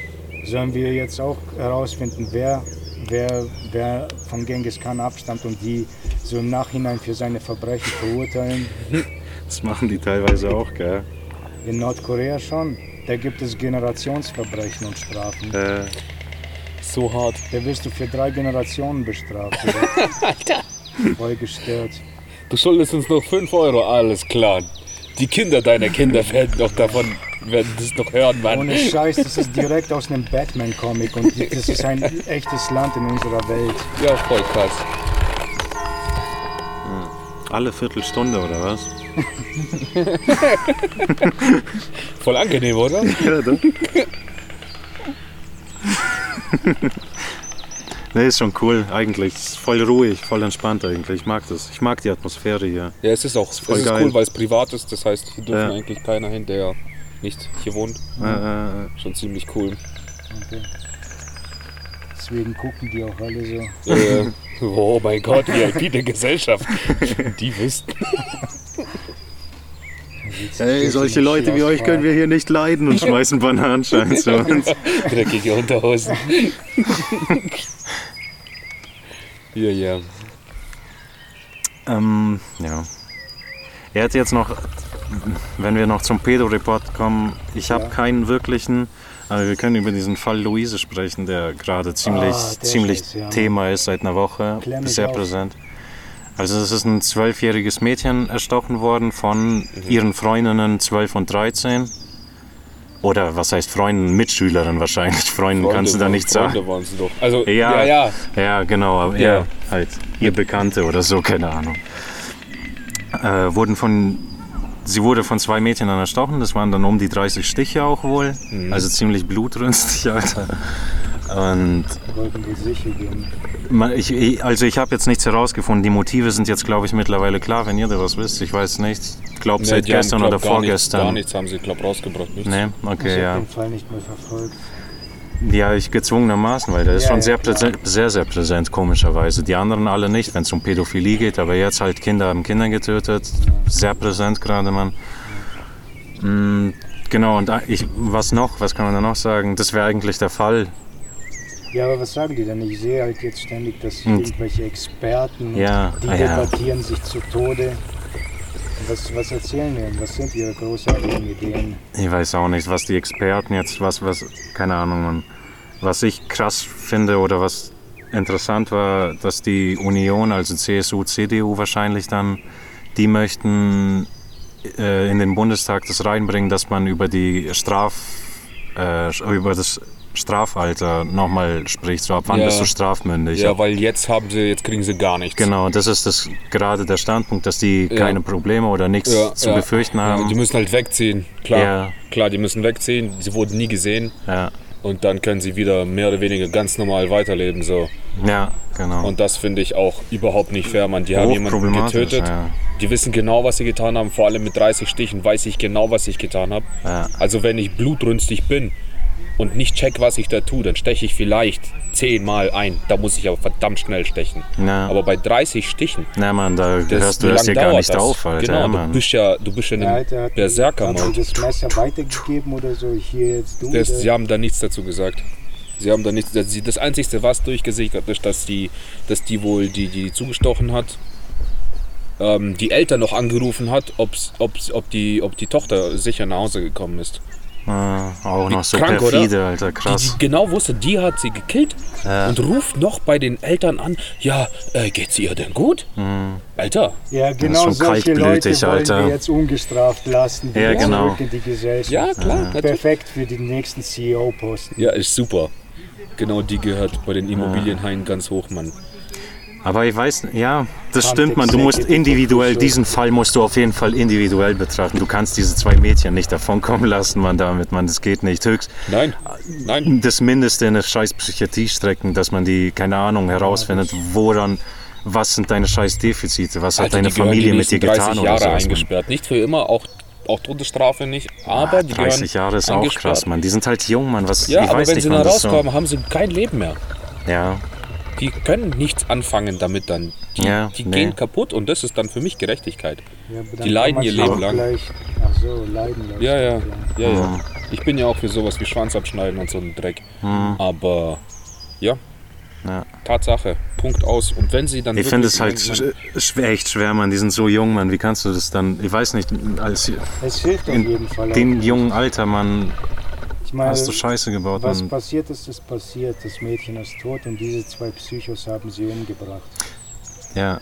Sollen wir jetzt auch herausfinden, wer, wer, wer von Genghis Khan abstammt und die so im Nachhinein für seine Verbrechen verurteilen? Das machen die teilweise auch, gell? In Nordkorea schon. Da gibt es Generationsverbrechen und Strafen. Äh, so hart. Da wirst du für drei Generationen bestraft. Alter. Voll gestört. Du schuldest uns noch 5 Euro, alles klar. Die Kinder deiner Kinder werden doch davon, werden das noch hören, Mann. Ohne Scheiß, das ist direkt aus einem Batman-Comic und das ist ein echtes Land in unserer Welt. Ja, voll krass. alle Viertelstunde oder was? Voll angenehm, oder? Ja, doch. nee, ist schon cool eigentlich. Ist voll ruhig, voll entspannt eigentlich. Ich mag das. Ich mag die Atmosphäre hier. Ja, es ist auch voll es ist geil. cool, weil es privat ist. Das heißt, hier dürfen Ja. eigentlich keiner hin, der nicht hier wohnt. Äh, Schon ziemlich cool. Okay. Deswegen gucken die auch alle so. äh, oh mein Gott, VIP der Gesellschaft. Die wissen. Hey, solche Leute wie euch können wir hier nicht leiden und schmeißen Bananenschein zu uns. Dreckige Unterhosen. ja, ja. Ähm, ja. Er hat jetzt noch, wenn wir noch zum Pedo-Report kommen, ich habe Ja. keinen wirklichen, aber wir können über diesen Fall Luise sprechen, der gerade ziemlich, Ah, ziemlich Scheiß, ja. Thema ist seit einer Woche, Klär sehr auf. präsent. Also es ist ein zwölfjähriges Mädchen erstochen worden von Mhm. ihren Freundinnen 12 und 13. Oder was heißt Freunden? Mitschülerinnen wahrscheinlich. Freunden kannst du da nicht sagen. Freunde waren sie doch. Also, Ja. ja, ja. Ja, genau, Ja. ja, halt ihr Bekannte oder so, keine Ahnung. Äh, wurden von, sie wurde von zwei Mädchen dann erstochen, das waren dann um die 30 Stiche auch wohl, also ziemlich blutrünstig, Alter. Und man, ich, ich, also ich habe jetzt nichts herausgefunden, die Motive sind jetzt, glaube ich, mittlerweile klar, wenn ihr da was wisst, ich weiß nicht. Ich glaube Nee, seit die haben, gestern glaub, oder gar nichts, gar vorgestern. nichts haben sie, glaube rausgebracht. Nichts. Nee, Ich okay, habe ja. den Fall nicht mehr verfolgt. Ja, ich gezwungenermaßen, weil der ist Ja, schon ja, sehr, präsent, sehr, sehr präsent, komischerweise. Die anderen alle nicht, wenn es um Pädophilie geht, aber jetzt halt Kinder haben Kinder getötet. Sehr präsent gerade, Mann. Mm, genau, und ich, was noch, was kann man da noch sagen? Das wäre eigentlich der Fall. Ja, aber was sagen die denn? Ich sehe halt jetzt ständig, dass Hm. irgendwelche Experten, Ja, die ah ja. debattieren sich zu Tode. Was, was erzählen die denn? Was sind ihre großartigen Ideen? Ich weiß auch nicht, was die Experten jetzt, was, was, keine Ahnung, Mann. Was ich krass finde oder was interessant war, dass die Union, also CSU, CDU wahrscheinlich dann, die möchten äh, in den Bundestag das reinbringen, dass man über die Straf, äh, über das Strafalter nochmal spricht. So ab wann Ja. bist du strafmündig? Ja, weil jetzt haben sie, jetzt kriegen sie gar nichts. Genau, das ist das gerade der Standpunkt, dass die Ja. keine Probleme oder nichts Ja, zu befürchten Ja, haben. die müssen halt wegziehen. Klar, Ja. klar, die müssen wegziehen. Sie wurden nie gesehen Ja, und dann können sie wieder mehr oder weniger ganz normal weiterleben. So. ja genau. Und das finde ich auch überhaupt nicht fair, man. Die haben jemanden getötet. Die wissen genau, was sie getan haben. Vor allem mit 30 Stichen weiß ich genau, was ich getan habe. Also wenn ich blutrünstig bin und nicht check, was ich da tue, dann steche ich vielleicht zehnmal ein. Da muss ich aber verdammt schnell stechen. Ja. Aber bei 30 Stichen, Na man, da das, hörst du erst lang ja gar nicht das? auf, Alter. Genau, ja, du Mann. bist ja, du bist ja in Der einem Berserker-Mode. das Messer weitergegeben oder so? Hier jetzt du. Das, oder? sie haben da nichts dazu gesagt. Sie haben da nichts. Das, das Einzige, was durchgesickert ist, dass die, dass die wohl, die, die zugestochen hat, ähm, die Eltern noch angerufen hat, ob's, ob's, ob, die, ob die Tochter sicher nach Hause gekommen ist. Ah, auch noch so krank, oder? perfide, Alter, Die, krass. die genau wusste, die hat sie gekillt Ja. und ruft noch bei den Eltern an, ja, äh, geht's ihr denn gut? Mhm. Alter, Ja, genau schon solche Leute kaltblütig, wollen Alter. wir jetzt ungestraft lassen. Die Ja, genau. in die Gesellschaft. ja klar, natürlich. Perfekt für den nächsten CEO-Posten. Ja, ist super. Genau die gehört bei den Immobilienhaien ganz hoch, Mann. Aber ich weiß, ja, das stimmt, man. Du musst individuell, diesen Fall musst du auf jeden Fall individuell betrachten. Du kannst diese zwei Mädchen nicht davonkommen lassen, man, damit, man. Das geht nicht. Höchst Nein, nein. das Mindeste in eine scheiß Psychiatrie strecken, dass man die, keine Ahnung, herausfindet, woran, was sind deine scheiß Defizite, was hat Alter, deine die gehören Familie die mit dir 30 getan oder Jahre sowas. Mann. eingesperrt. Nicht für immer, auch, auch Todesstrafe nicht, aber die gehören 30 Jahre ist auch krass, Mann. Die sind halt jung, Mann. Was, Ja, ich aber weiß wenn nicht, sie dann rauskommen, haben sie kein Leben mehr. So, ja, Die können nichts anfangen damit dann. Die, Ja, die nee. gehen kaputt und das ist dann für mich Gerechtigkeit. Ja, Die leiden man ihr Leben lang. Gleich, ach so, leiden lassen. Ja, ja, ja, ja. Mhm. Ich bin ja auch für sowas wie Schwanz abschneiden und so einen Dreck. Aber ja, ja. Tatsache, Punkt aus. Und wenn sie dann Ich finde es halt sch- schwer, echt schwer, Mann. Die sind so jung, Mann. Wie kannst du das dann, ich weiß nicht, als Es hilft auf in jeden Fall. dem jungen Alter, Mann, ich meine, hast du Scheiße gebaut, was passiert ist, ist passiert. Das Mädchen ist tot und diese zwei Psychos haben sie umgebracht. Ja,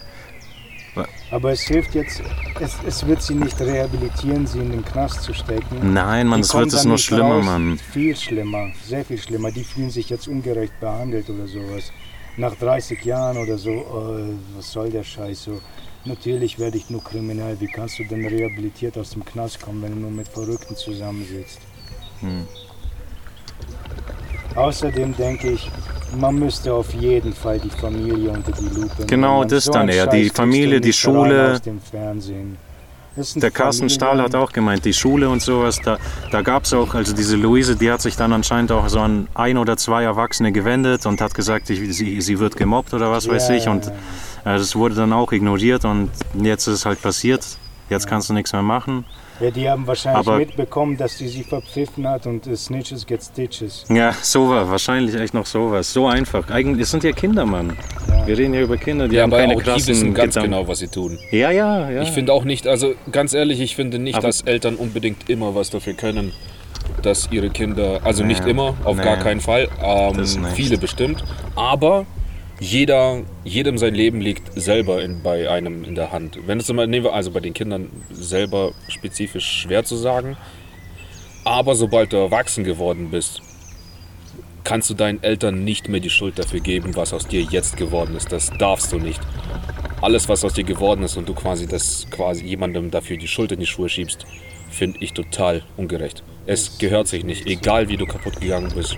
Aber es hilft jetzt, es, es wird sie nicht rehabilitieren, sie in den Knast zu stecken. nein, Mann, kommen wird es nur schlimmer, raus. Mann. Viel schlimmer, sehr viel schlimmer. Die fühlen sich jetzt ungerecht behandelt oder sowas. Nach 30 Jahren oder so, äh, was soll der Scheiß so? Natürlich werde ich nur kriminell. Wie kannst du denn rehabilitiert aus dem Knast kommen, wenn du nur mit Verrückten zusammensitzt? Hm. Außerdem denke ich, man müsste auf jeden Fall die Familie unter die Lupe nehmen. Genau, das so dann eher. Die Familie, die Schule. Der Carsten Stahl hat auch gemeint, die Schule und sowas, da, da gab es auch, also diese Luise, die hat sich dann anscheinend auch so an ein oder zwei Erwachsene gewendet und hat gesagt, ich, sie, sie wird gemobbt oder was weiß ich. Und äh, das wurde dann auch ignoriert und jetzt ist es halt passiert. Jetzt kannst du nichts mehr machen. Ja, die haben wahrscheinlich Aber- mitbekommen, dass die sie verpfiffen hat und äh, Snitches get Stitches. Ja, sowas, wahrscheinlich echt noch sowas. So einfach. Eigentlich, es sind ja Kinder, Mann. Ja. Wir reden ja über Kinder, die Ja, haben aber keine auch die krassen wissen ganz Gedanken. genau, was sie tun. Ja, ja, ja. Ich finde auch nicht, also ganz ehrlich, ich finde nicht, Aber- dass Eltern unbedingt immer was dafür können, dass ihre Kinder, also Nee, nicht immer, auf nee. gar keinen Fall, ähm, Das nicht. viele bestimmt, aber jeder, jedem sein Leben liegt selber in, bei einem in der Hand. Wenn es immer, nehmen wir also bei den Kindern selber spezifisch schwer zu sagen, aber sobald du erwachsen geworden bist, kannst du deinen Eltern nicht mehr die Schuld dafür geben, was aus dir jetzt geworden ist. Das darfst du nicht. Alles, was aus dir geworden ist und du quasi das quasi jemandem dafür die Schuld in die Schuhe schiebst, finde ich total ungerecht. Es gehört sich nicht, egal wie du kaputt gegangen bist.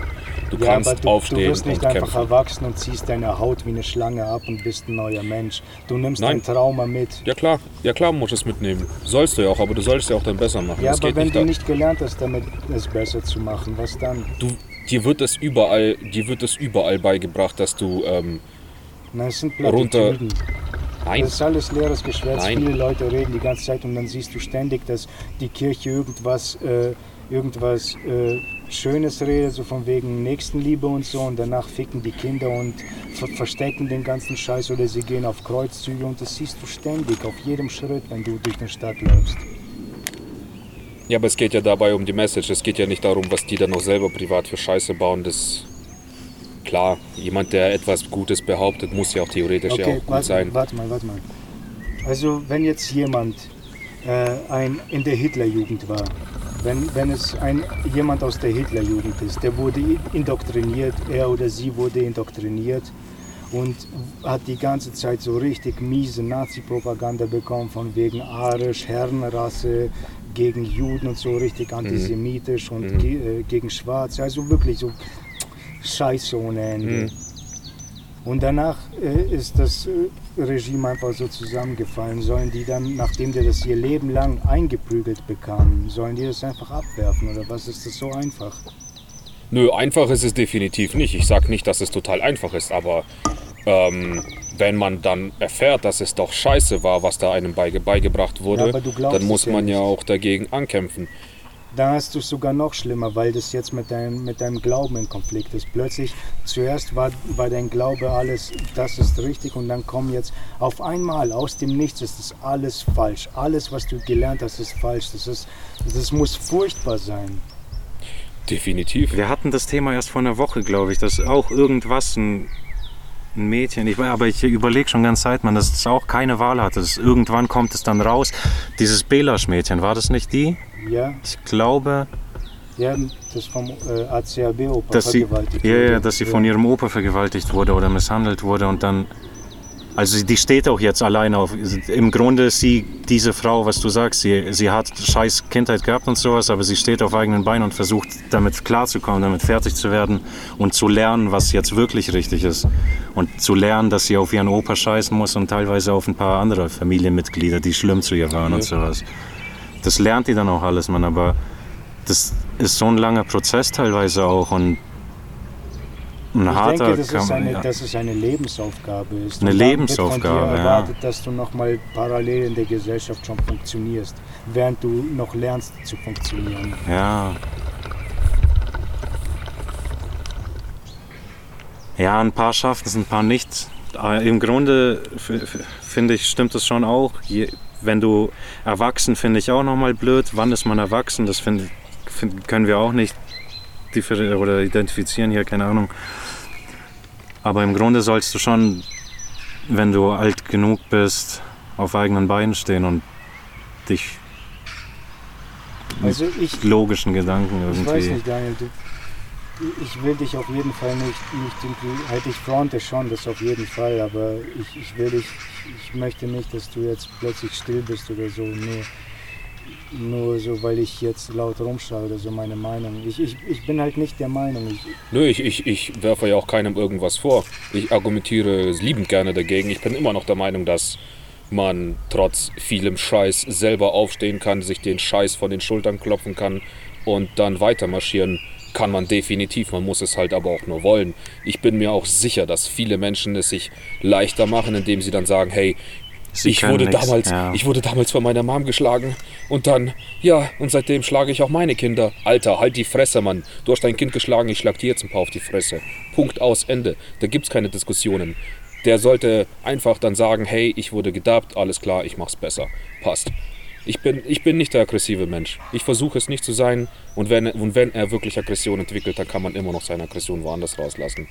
Du Ja, kannst du, aufstehen du wirst nicht und einfach kämpfen. erwachsen und ziehst deine Haut wie eine Schlange ab und bist ein neuer Mensch. Du nimmst Nein. dein Trauma mit. Ja klar, ja klar musst du es mitnehmen. Sollst du ja auch, aber du solltest ja auch dann besser machen. Ja, Es aber wenn nicht du nicht gelernt hast, damit es besser zu machen, was dann? du, dir wird das überall, dir wird das überall beigebracht, dass du ähm, Na, es sind Runter- nein, Das ist alles leeres Geschwätz. Nein. Viele Leute reden die ganze Zeit und dann siehst du ständig, dass die Kirche irgendwas, äh, irgendwas äh, Schönes redet, so von wegen Nächstenliebe und so. Und danach ficken die Kinder und ver verstecken den ganzen Scheiß oder sie gehen auf Kreuzzüge. Und das siehst du ständig, auf jedem Schritt, wenn du durch die Stadt läufst. Ja, aber es geht ja dabei um die Message. Es geht ja nicht darum, was die dann noch selber privat für Scheiße bauen. Das klar, jemand, der etwas Gutes behauptet, muss ja auch theoretisch ja Okay, auch gut warte, sein. warte mal, warte mal. Also wenn jetzt jemand äh, ein, in der Hitlerjugend war, wenn, wenn es ein, jemand aus der Hitlerjugend ist, der wurde indoktriniert, er oder sie wurde indoktriniert und hat die ganze Zeit so richtig miese Nazi-Propaganda bekommen, von wegen arisch, Herrenrasse, gegen Juden und so richtig antisemitisch und Mhm. ge äh, gegen Schwarze, also wirklich so Scheiße ohne Ende. Mhm. Und danach äh, ist das äh, Regime einfach so zusammengefallen. Sollen die dann, nachdem die das ihr Leben lang eingeprügelt bekamen, sollen die das einfach abwerfen oder was ist das so einfach? Nö, einfach ist es definitiv nicht. Ich sag nicht, dass es total einfach ist, aber ähm, wenn man dann erfährt, dass es doch scheiße war, was da einem beige beige-bracht Ja, wurde, glaubst dann muss ja man ja nicht. auch dagegen ankämpfen. Da hast du es sogar noch schlimmer, weil das jetzt mit deinem, mit deinem Glauben in Konflikt ist. Plötzlich, zuerst war, war dein Glaube alles, das ist richtig und dann kommen jetzt auf einmal aus dem Nichts ist das alles falsch. Alles, was du gelernt hast, ist falsch. Das, ist, das muss furchtbar sein. Definitiv. Wir hatten das Thema erst vor einer Woche, glaube ich, dass auch irgendwas ein, ein Mädchen, ich, aber ich überlege schon ganz Zeit, man, dass es auch keine Wahl hatte. Das, irgendwann kommt es dann raus. Dieses Belasch-Mädchen, war das nicht die? Ja, Ich glaube, haben das vom äh, ACAB-Opa dass sie, vergewaltigt ja, wurde. ja, dass sie von ihrem Opa vergewaltigt wurde oder misshandelt wurde und dann Also die steht auch jetzt alleine auf. Im Grunde ist sie, diese Frau, was du sagst, sie, sie hat scheiß Kindheit gehabt und sowas, aber sie steht auf eigenen Beinen und versucht damit klarzukommen, damit fertig zu werden und zu lernen, was jetzt wirklich richtig ist. Und zu lernen, dass sie auf ihren Opa scheißen muss und teilweise auf ein paar andere Familienmitglieder, die schlimm zu ihr waren ja. und sowas. Das lernt die dann auch alles, man, aber das ist so ein langer Prozess teilweise auch und ein ich harter denke, dass, es eine, ja. dass es eine Lebensaufgabe ist. Eine Lebensaufgabe, wird erwartet, ja. dass du nochmal parallel in der Gesellschaft schon funktionierst, während du noch lernst zu funktionieren. Ja. Ja, ein paar schaffen es, ein paar nicht. Äh, Im Grunde finde ich, stimmt es schon auch. Je, wenn du erwachsen, finde ich auch nochmal blöd. Wann ist man erwachsen? Das find, find, können wir auch nicht oder identifizieren hier, keine Ahnung. Aber im Grunde sollst du schon, wenn du alt genug bist, auf eigenen Beinen stehen und dich also ich, logischen Gedanken irgendwie. Ich weiß nicht, Daniel, du, ich will dich auf jeden Fall nicht, nicht irgendwie, halt ich fronte schon, das auf jeden Fall, aber ich, ich will dich, ich möchte nicht, dass du jetzt plötzlich still bist oder so. Nee nur so, weil ich jetzt laut rumschaue oder so meine Meinung. Ich, ich, ich bin halt nicht der Meinung. Ich, Nö, ich, ich, ich werfe ja auch keinem irgendwas vor. Ich argumentiere liebend gerne dagegen. Ich bin immer noch der Meinung, dass man trotz vielem Scheiß selber aufstehen kann, sich den Scheiß von den Schultern klopfen kann und dann weiter marschieren kann man definitiv. Man muss es halt aber auch nur wollen. Ich bin mir auch sicher, dass viele Menschen es sich leichter machen, indem sie dann sagen, hey, Sie ich wurde, damals, ja. ich wurde damals von meiner Mom geschlagen und dann, ja, und seitdem schlage ich auch meine Kinder. Alter, halt die Fresse, Mann. Du hast dein Kind geschlagen, ich schlag dir jetzt ein paar auf die Fresse. Punkt aus, Ende. Da gibt's keine Diskussionen. Der sollte einfach dann sagen, hey, ich wurde gedappt, alles klar, ich mach's besser. Passt. Ich bin, ich bin nicht der aggressive Mensch. Ich versuche es nicht zu sein und wenn, und wenn er wirklich Aggression entwickelt, dann kann man immer noch seine Aggression woanders rauslassen.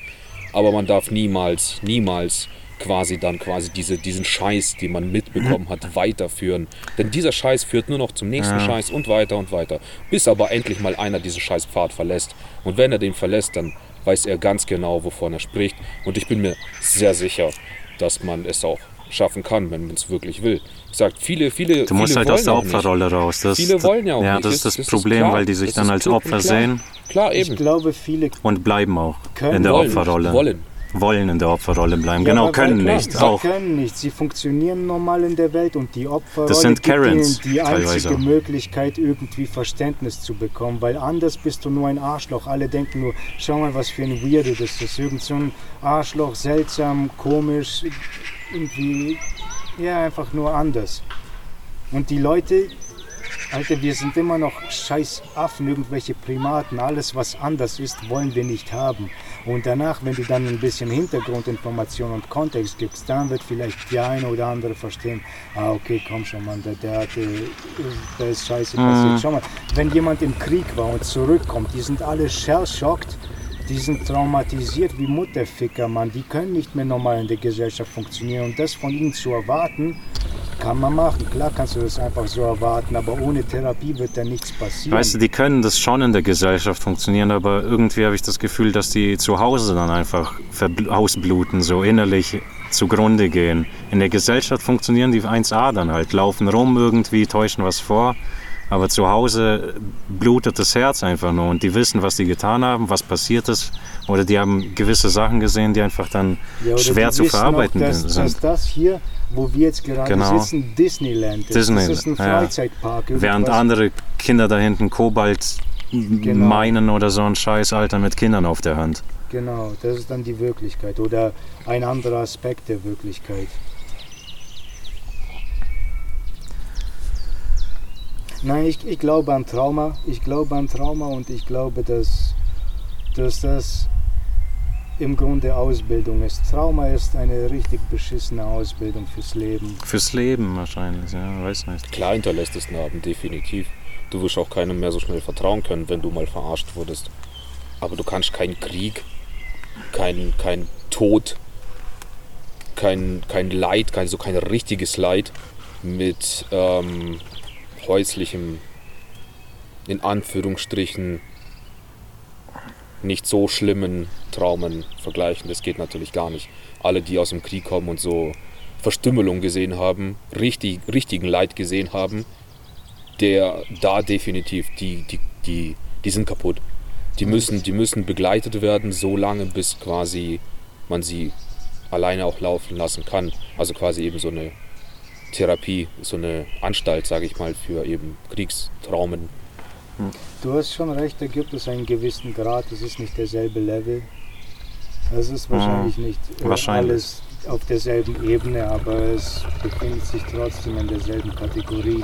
Aber man darf niemals, niemals quasi dann quasi diese, diesen Scheiß, den man mitbekommen hat, weiterführen. Denn dieser Scheiß führt nur noch zum nächsten ja. Scheiß und weiter und weiter. Bis aber endlich mal einer diesen Scheißpfad verlässt. Und wenn er den verlässt, dann weiß er ganz genau, wovon er spricht. Und ich bin mir sehr sicher, dass man es auch schaffen kann, wenn man es wirklich will. Ich sag, viele, viele. Du musst viele halt aus der Opferrolle raus. Das, viele wollen ja auch ja, nicht. Das ist das, das Problem, ist klar, weil die sich dann als Opfer sehen. Klar, eben. Ich glaube, viele. Und bleiben auch in der wollen, Opferrolle. Wollen wollen in der Opferrolle bleiben. Ja, genau, können klar, nicht. Sie auch. können nicht. Sie funktionieren normal in der Welt und die Opferrolle das sind Karens, die einzige teilweise. Möglichkeit, irgendwie Verständnis zu bekommen, weil anders bist du nur ein Arschloch. Alle denken nur, schau mal, was für ein Weirdo das ist. Irgend so ein Arschloch, seltsam, komisch, irgendwie, ja, einfach nur anders. Und die Leute, Alter, wir sind immer noch scheiß Affen, irgendwelche Primaten. Alles, was anders ist, wollen wir nicht haben. Und danach, wenn du dann ein bisschen Hintergrundinformation und Kontext gibst, dann wird vielleicht der eine oder andere verstehen, ah okay, komm schon, Mann, der, der, hatte, der ist scheiße passiert. Mhm. Schau mal, wenn jemand im Krieg war und zurückkommt, die sind alle shell-shocked, die sind traumatisiert wie Mutterficker, Mann. Die können nicht mehr normal in der Gesellschaft funktionieren. Und das von ihnen zu erwarten, kann man machen. Klar kannst du das einfach so erwarten, aber ohne Therapie wird da nichts passieren. Weißt du, die können das schon in der Gesellschaft funktionieren, aber irgendwie habe ich das Gefühl, dass die zu Hause dann einfach ausbluten, so innerlich zugrunde gehen. In der Gesellschaft funktionieren die 1A dann halt, laufen rum irgendwie, täuschen was vor. Aber zu Hause blutet das Herz einfach nur und die wissen, was die getan haben, was passiert ist. Oder die haben gewisse Sachen gesehen, die einfach dann ja, schwer zu verarbeiten auch, dass, sind. Dass das hier wo wir jetzt gerade genau. sitzen, Disneyland ist. Disneyland. Das ist ein Freizeitpark. Ja. Während andere Kinder da hinten Kobalt genau. meinen oder so ein Scheiß, Alter, mit Kindern auf der Hand. Genau, das ist dann die Wirklichkeit oder ein anderer Aspekt der Wirklichkeit. Nein, ich, ich glaube an Trauma. Ich glaube an Trauma und ich glaube, dass, dass das im Grunde Ausbildung ist. Trauma ist eine richtig beschissene Ausbildung fürs Leben. Fürs Leben wahrscheinlich, ja, weiß nicht. Klar hinterlässt es Narben, definitiv. Du wirst auch keinem mehr so schnell vertrauen können, wenn du mal verarscht wurdest. Aber du kannst keinen Krieg, kein, kein Tod, kein, kein Leid, kein, so kein richtiges Leid mit ähm, häuslichem, in Anführungsstrichen, nicht so schlimmen Traumen vergleichen. Das geht natürlich gar nicht. Alle, die aus dem Krieg kommen und so, Verstümmelung gesehen haben, richtig, richtigen Leid gesehen haben, der da definitiv, die, die, die, die sind kaputt. Die müssen, die müssen begleitet werden, so lange, bis quasi man sie alleine auch laufen lassen kann. Also quasi eben so eine Therapie, so eine Anstalt, sage ich mal, für eben Kriegstraumen. Du hast schon recht, da gibt es einen gewissen Grad, es ist nicht derselbe Level. Es ist wahrscheinlich nicht äh, Wahrscheinlich. alles auf derselben Ebene, aber es befindet sich trotzdem in derselben Kategorie.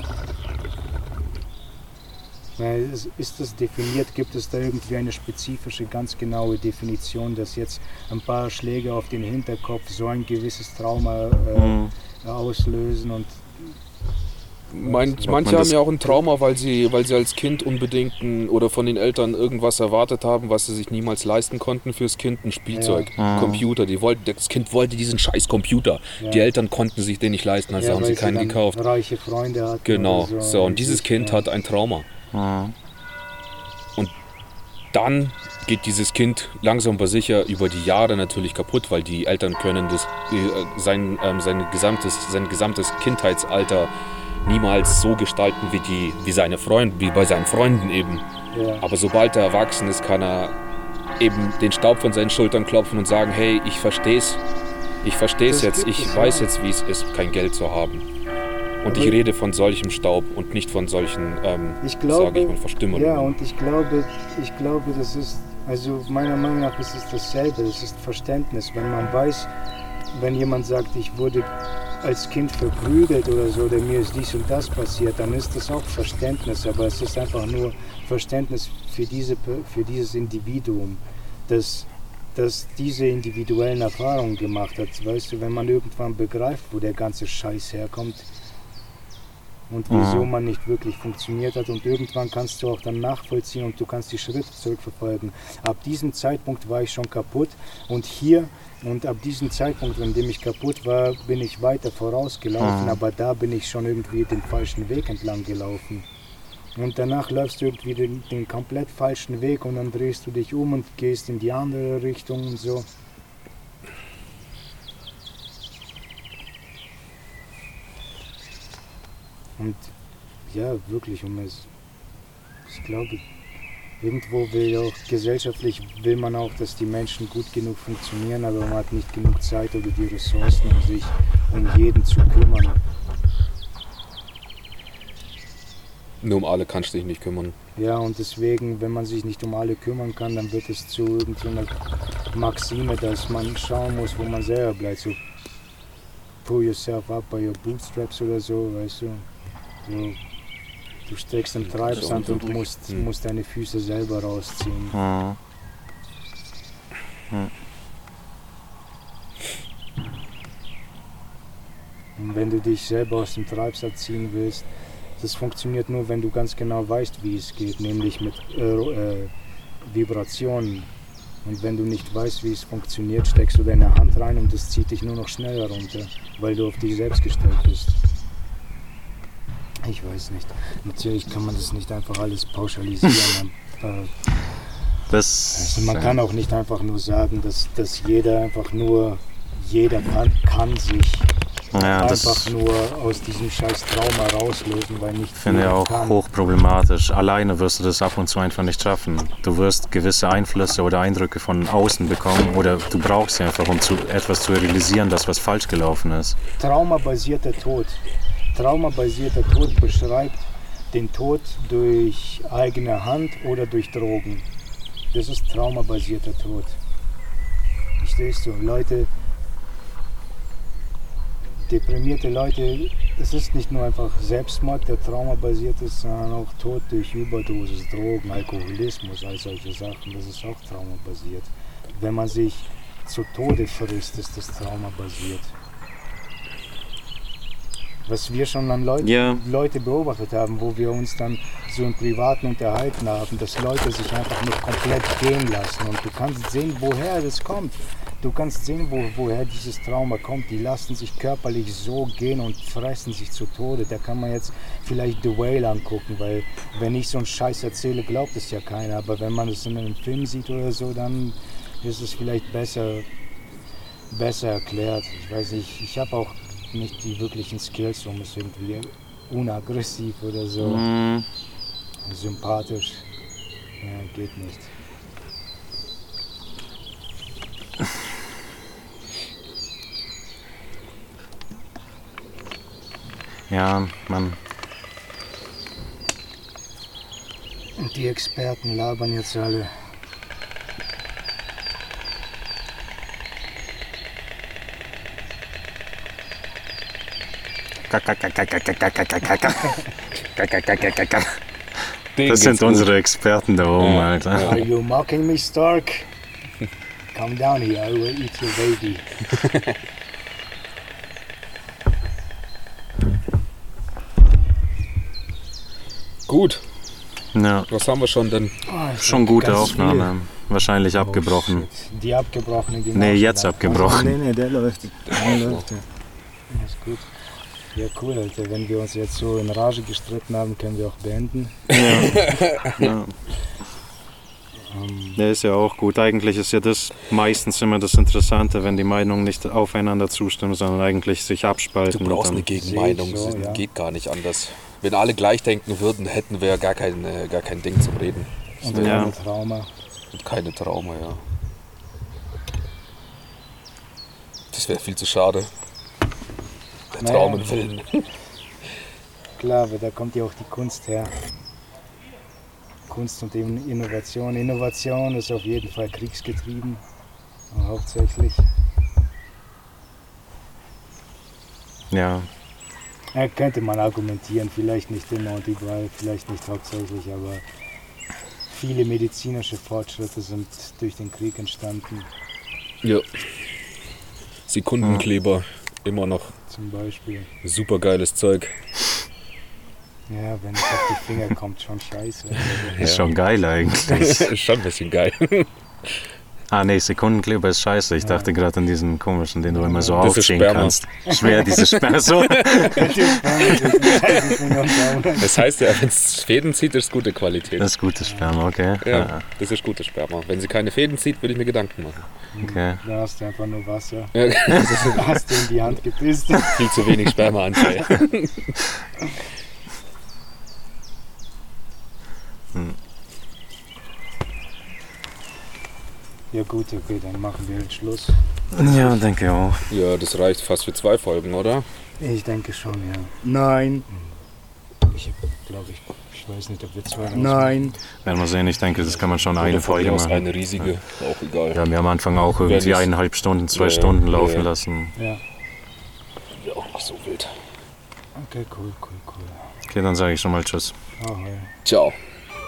Ist das definiert? Gibt es da irgendwie eine spezifische, ganz genaue Definition, dass jetzt ein paar Schläge auf den Hinterkopf so ein gewisses Trauma äh, Mhm. Auslösen und Mein, manche man haben ja auch ein Trauma, weil sie, weil sie als Kind unbedingt ein, oder von den Eltern irgendwas erwartet haben, was sie sich niemals leisten konnten fürs Kind, ein Spielzeug, Ja. Mhm. Computer. Die wollten, das Kind wollte diesen scheiß Computer. Ja. Die Eltern konnten sich den nicht leisten, also ja, haben sie keinen dann gekauft. reiche Freunde hatten. Genau, oder so. Und dieses Kind ja. hat ein Trauma. Mhm. Dann geht dieses Kind langsam aber sicher über die Jahre natürlich kaputt, weil die Eltern können das, äh, sein, ähm, sein, gesamtes, sein gesamtes Kindheitsalter niemals so gestalten wie, die, wie, seine Freunde, wie bei seinen Freunden eben. Ja. Aber sobald er erwachsen ist, kann er eben den Staub von seinen Schultern klopfen und sagen, hey, ich versteh's. Ich versteh's Das jetzt. Ich weiß jetzt, wie es ist, kein Geld zu haben. Und ich rede von solchem Staub und nicht von solchen, ähm, Ich sage glaube, ich mal, Verstümmelungen. ja, und ich glaube, ich glaube, das ist, also meiner Meinung nach ist es dasselbe. Das ist Verständnis. Wenn man weiß, wenn jemand sagt, ich wurde als Kind verprügelt oder so, oder mir ist dies und das passiert, dann ist das auch Verständnis. Aber es ist einfach nur Verständnis für, diese, für dieses Individuum, das, das diese individuellen Erfahrungen gemacht hat. Weißt du, wenn man irgendwann begreift, wo der ganze Scheiß herkommt, und wieso Mhm. man nicht wirklich funktioniert hat. Und irgendwann kannst du auch dann nachvollziehen und du kannst die Schritte zurückverfolgen. Ab diesem Zeitpunkt war ich schon kaputt und hier und ab diesem Zeitpunkt, an dem ich kaputt war, bin ich weiter vorausgelaufen, Mhm. aber da bin ich schon irgendwie den falschen Weg entlang gelaufen. Und danach läufst du irgendwie den, den komplett falschen Weg und dann drehst du dich um und gehst in die andere Richtung und so. Und ja, wirklich, um es, ich glaube, irgendwo will auch gesellschaftlich will man auch, dass die Menschen gut genug funktionieren, aber man hat nicht genug Zeit oder die Ressourcen, um sich um jeden zu kümmern. Nur um alle kannst du dich nicht kümmern. Ja, und deswegen, wenn man sich nicht um alle kümmern kann, dann wird es zu irgendeiner Maxime, dass man schauen muss, wo man selber bleibt. So, pull yourself up by your bootstraps oder so, weißt du. So, du steckst im Treibsand und musst, Hm. musst deine Füße selber rausziehen. Mhm. Und wenn du dich selber aus dem Treibsand ziehen willst, das funktioniert nur, wenn du ganz genau weißt, wie es geht, nämlich mit äh, äh, Vibrationen. Und wenn du nicht weißt, wie es funktioniert, steckst du deine Hand rein und das zieht dich nur noch schneller runter, weil du auf dich selbst gestellt bist. Ich weiß nicht. Natürlich kann man das nicht einfach alles pauschalisieren. aber, Das, also man kann auch nicht einfach nur sagen, dass, dass jeder einfach nur, jeder kann, kann sich ja, das einfach nur aus diesem scheiß Trauma rauslösen, weil nicht finde ich jeder auch kann. hochproblematisch. Alleine wirst du das ab und zu einfach nicht schaffen. Du wirst gewisse Einflüsse oder Eindrücke von außen bekommen oder du brauchst sie einfach, um zu, etwas zu realisieren, dass was falsch gelaufen ist. Traumabasierter Tod. Traumabasierter Tod beschreibt den Tod durch eigene Hand oder durch Drogen. Das ist traumabasierter Tod. Verstehst du? Leute, deprimierte Leute, es ist nicht nur einfach Selbstmord, der traumabasiert ist, sondern auch Tod durch Überdosis, Drogen, Alkoholismus, all solche Sachen. Das ist auch traumabasiert. Wenn man sich zu Tode frisst, ist das traumabasiert. Was wir schon an Leuten, Ja. Leute beobachtet haben, wo wir uns dann so im Privaten unterhalten haben, dass Leute sich einfach nicht komplett gehen lassen. Und du kannst sehen, woher das kommt. Du kannst sehen, wo, woher dieses Trauma kommt. Die lassen sich körperlich so gehen und fressen sich zu Tode. Da kann man jetzt vielleicht The Whale angucken, weil wenn ich so einen Scheiß erzähle, glaubt es ja keiner. Aber wenn man es in einem Film sieht oder so, dann ist es vielleicht besser, besser erklärt. Ich weiß nicht, ich habe auch nicht die wirklichen Skills, um es irgendwie unaggressiv oder so Mm, sympathisch. Ja, geht nicht. ja, man, Und die Experten labern jetzt alle. Das sind unsere Experten da oben, Ja, Alter. Are you mocking me, Stark? Come down here, I will eat your baby. Gut, Ja, was haben wir schon denn? Oh, schon gute Aufnahme. Wahrscheinlich viel. abgebrochen. Oh, shit. Die abgebrochene genau. Nee, jetzt abgebrochen. Nee, nee, der läuft. Der läuft. Ja. Ist gut. Ja, cool, Alter. Wenn wir uns jetzt so in Rage gestritten haben, können wir auch beenden. Ja. Ähm, Der ist ja auch gut. Eigentlich ist ja das meistens immer das Interessante, wenn die Meinungen nicht aufeinander zustimmen, sondern eigentlich sich abspalten. Du brauchst eine Gegenmeinung, so, das ja. geht gar nicht anders. Wenn alle gleich denken würden, hätten wir gar kein, äh, gar kein Ding zum Reden. und Ja. keine Trauma. Und keine Trauma, ja. Das wäre viel zu schade. Der Naja. Traum im Willen. Klar, aber da kommt ja auch die Kunst her. Kunst und eben Innovation. Innovation ist auf jeden Fall kriegsgetrieben, hauptsächlich. ja, Ja, könnte man argumentieren, vielleicht nicht immer und überall, vielleicht nicht hauptsächlich, aber viele medizinische Fortschritte sind durch den Krieg entstanden, Ja. Sekundenkleber, immer noch zum Beispiel. super geiles Zeug. Ja, wenn es auf die Finger kommt, schon scheiße. ist schon geil eigentlich. ist schon ein bisschen geil. Ah nee, Sekundenkleber ist scheiße. Ich Ja. dachte gerade an diesen komischen, den du immer so Das ist aufziehen Sperma. kannst. Schwer, diese Sperma. So. Das heißt ja, wenn es Fäden zieht, ist es gute Qualität. Das ist gutes Sperma, okay. ja, das ist gutes Sperma. Wenn sie keine Fäden zieht, würde ich mir Gedanken machen. okay. Da hast du einfach nur Wasser. Ja, Da hast du in die Hand gepisst. viel zu wenig Spermaanteil. Ja gut, okay, dann machen wir halt Schluss. Ja, denke auch. Ja, das reicht fast für zwei Folgen, oder? Ich denke schon, ja. Nein. Ich glaube, ich, ich weiß nicht, ob wir zwei Nein. Werden wir sehen. Ich denke, das kann man schon eine Oder Folge machen. eine riesige, auch egal. Wir haben ja am Anfang auch irgendwie eineinhalb Stunden, zwei Ja, ja, Stunden ja, laufen ja. lassen. Ja. Ja, auch nicht so wild. Okay, cool, cool, cool. Okay, dann sage ich schon mal Tschüss. Ahoi. Ciao.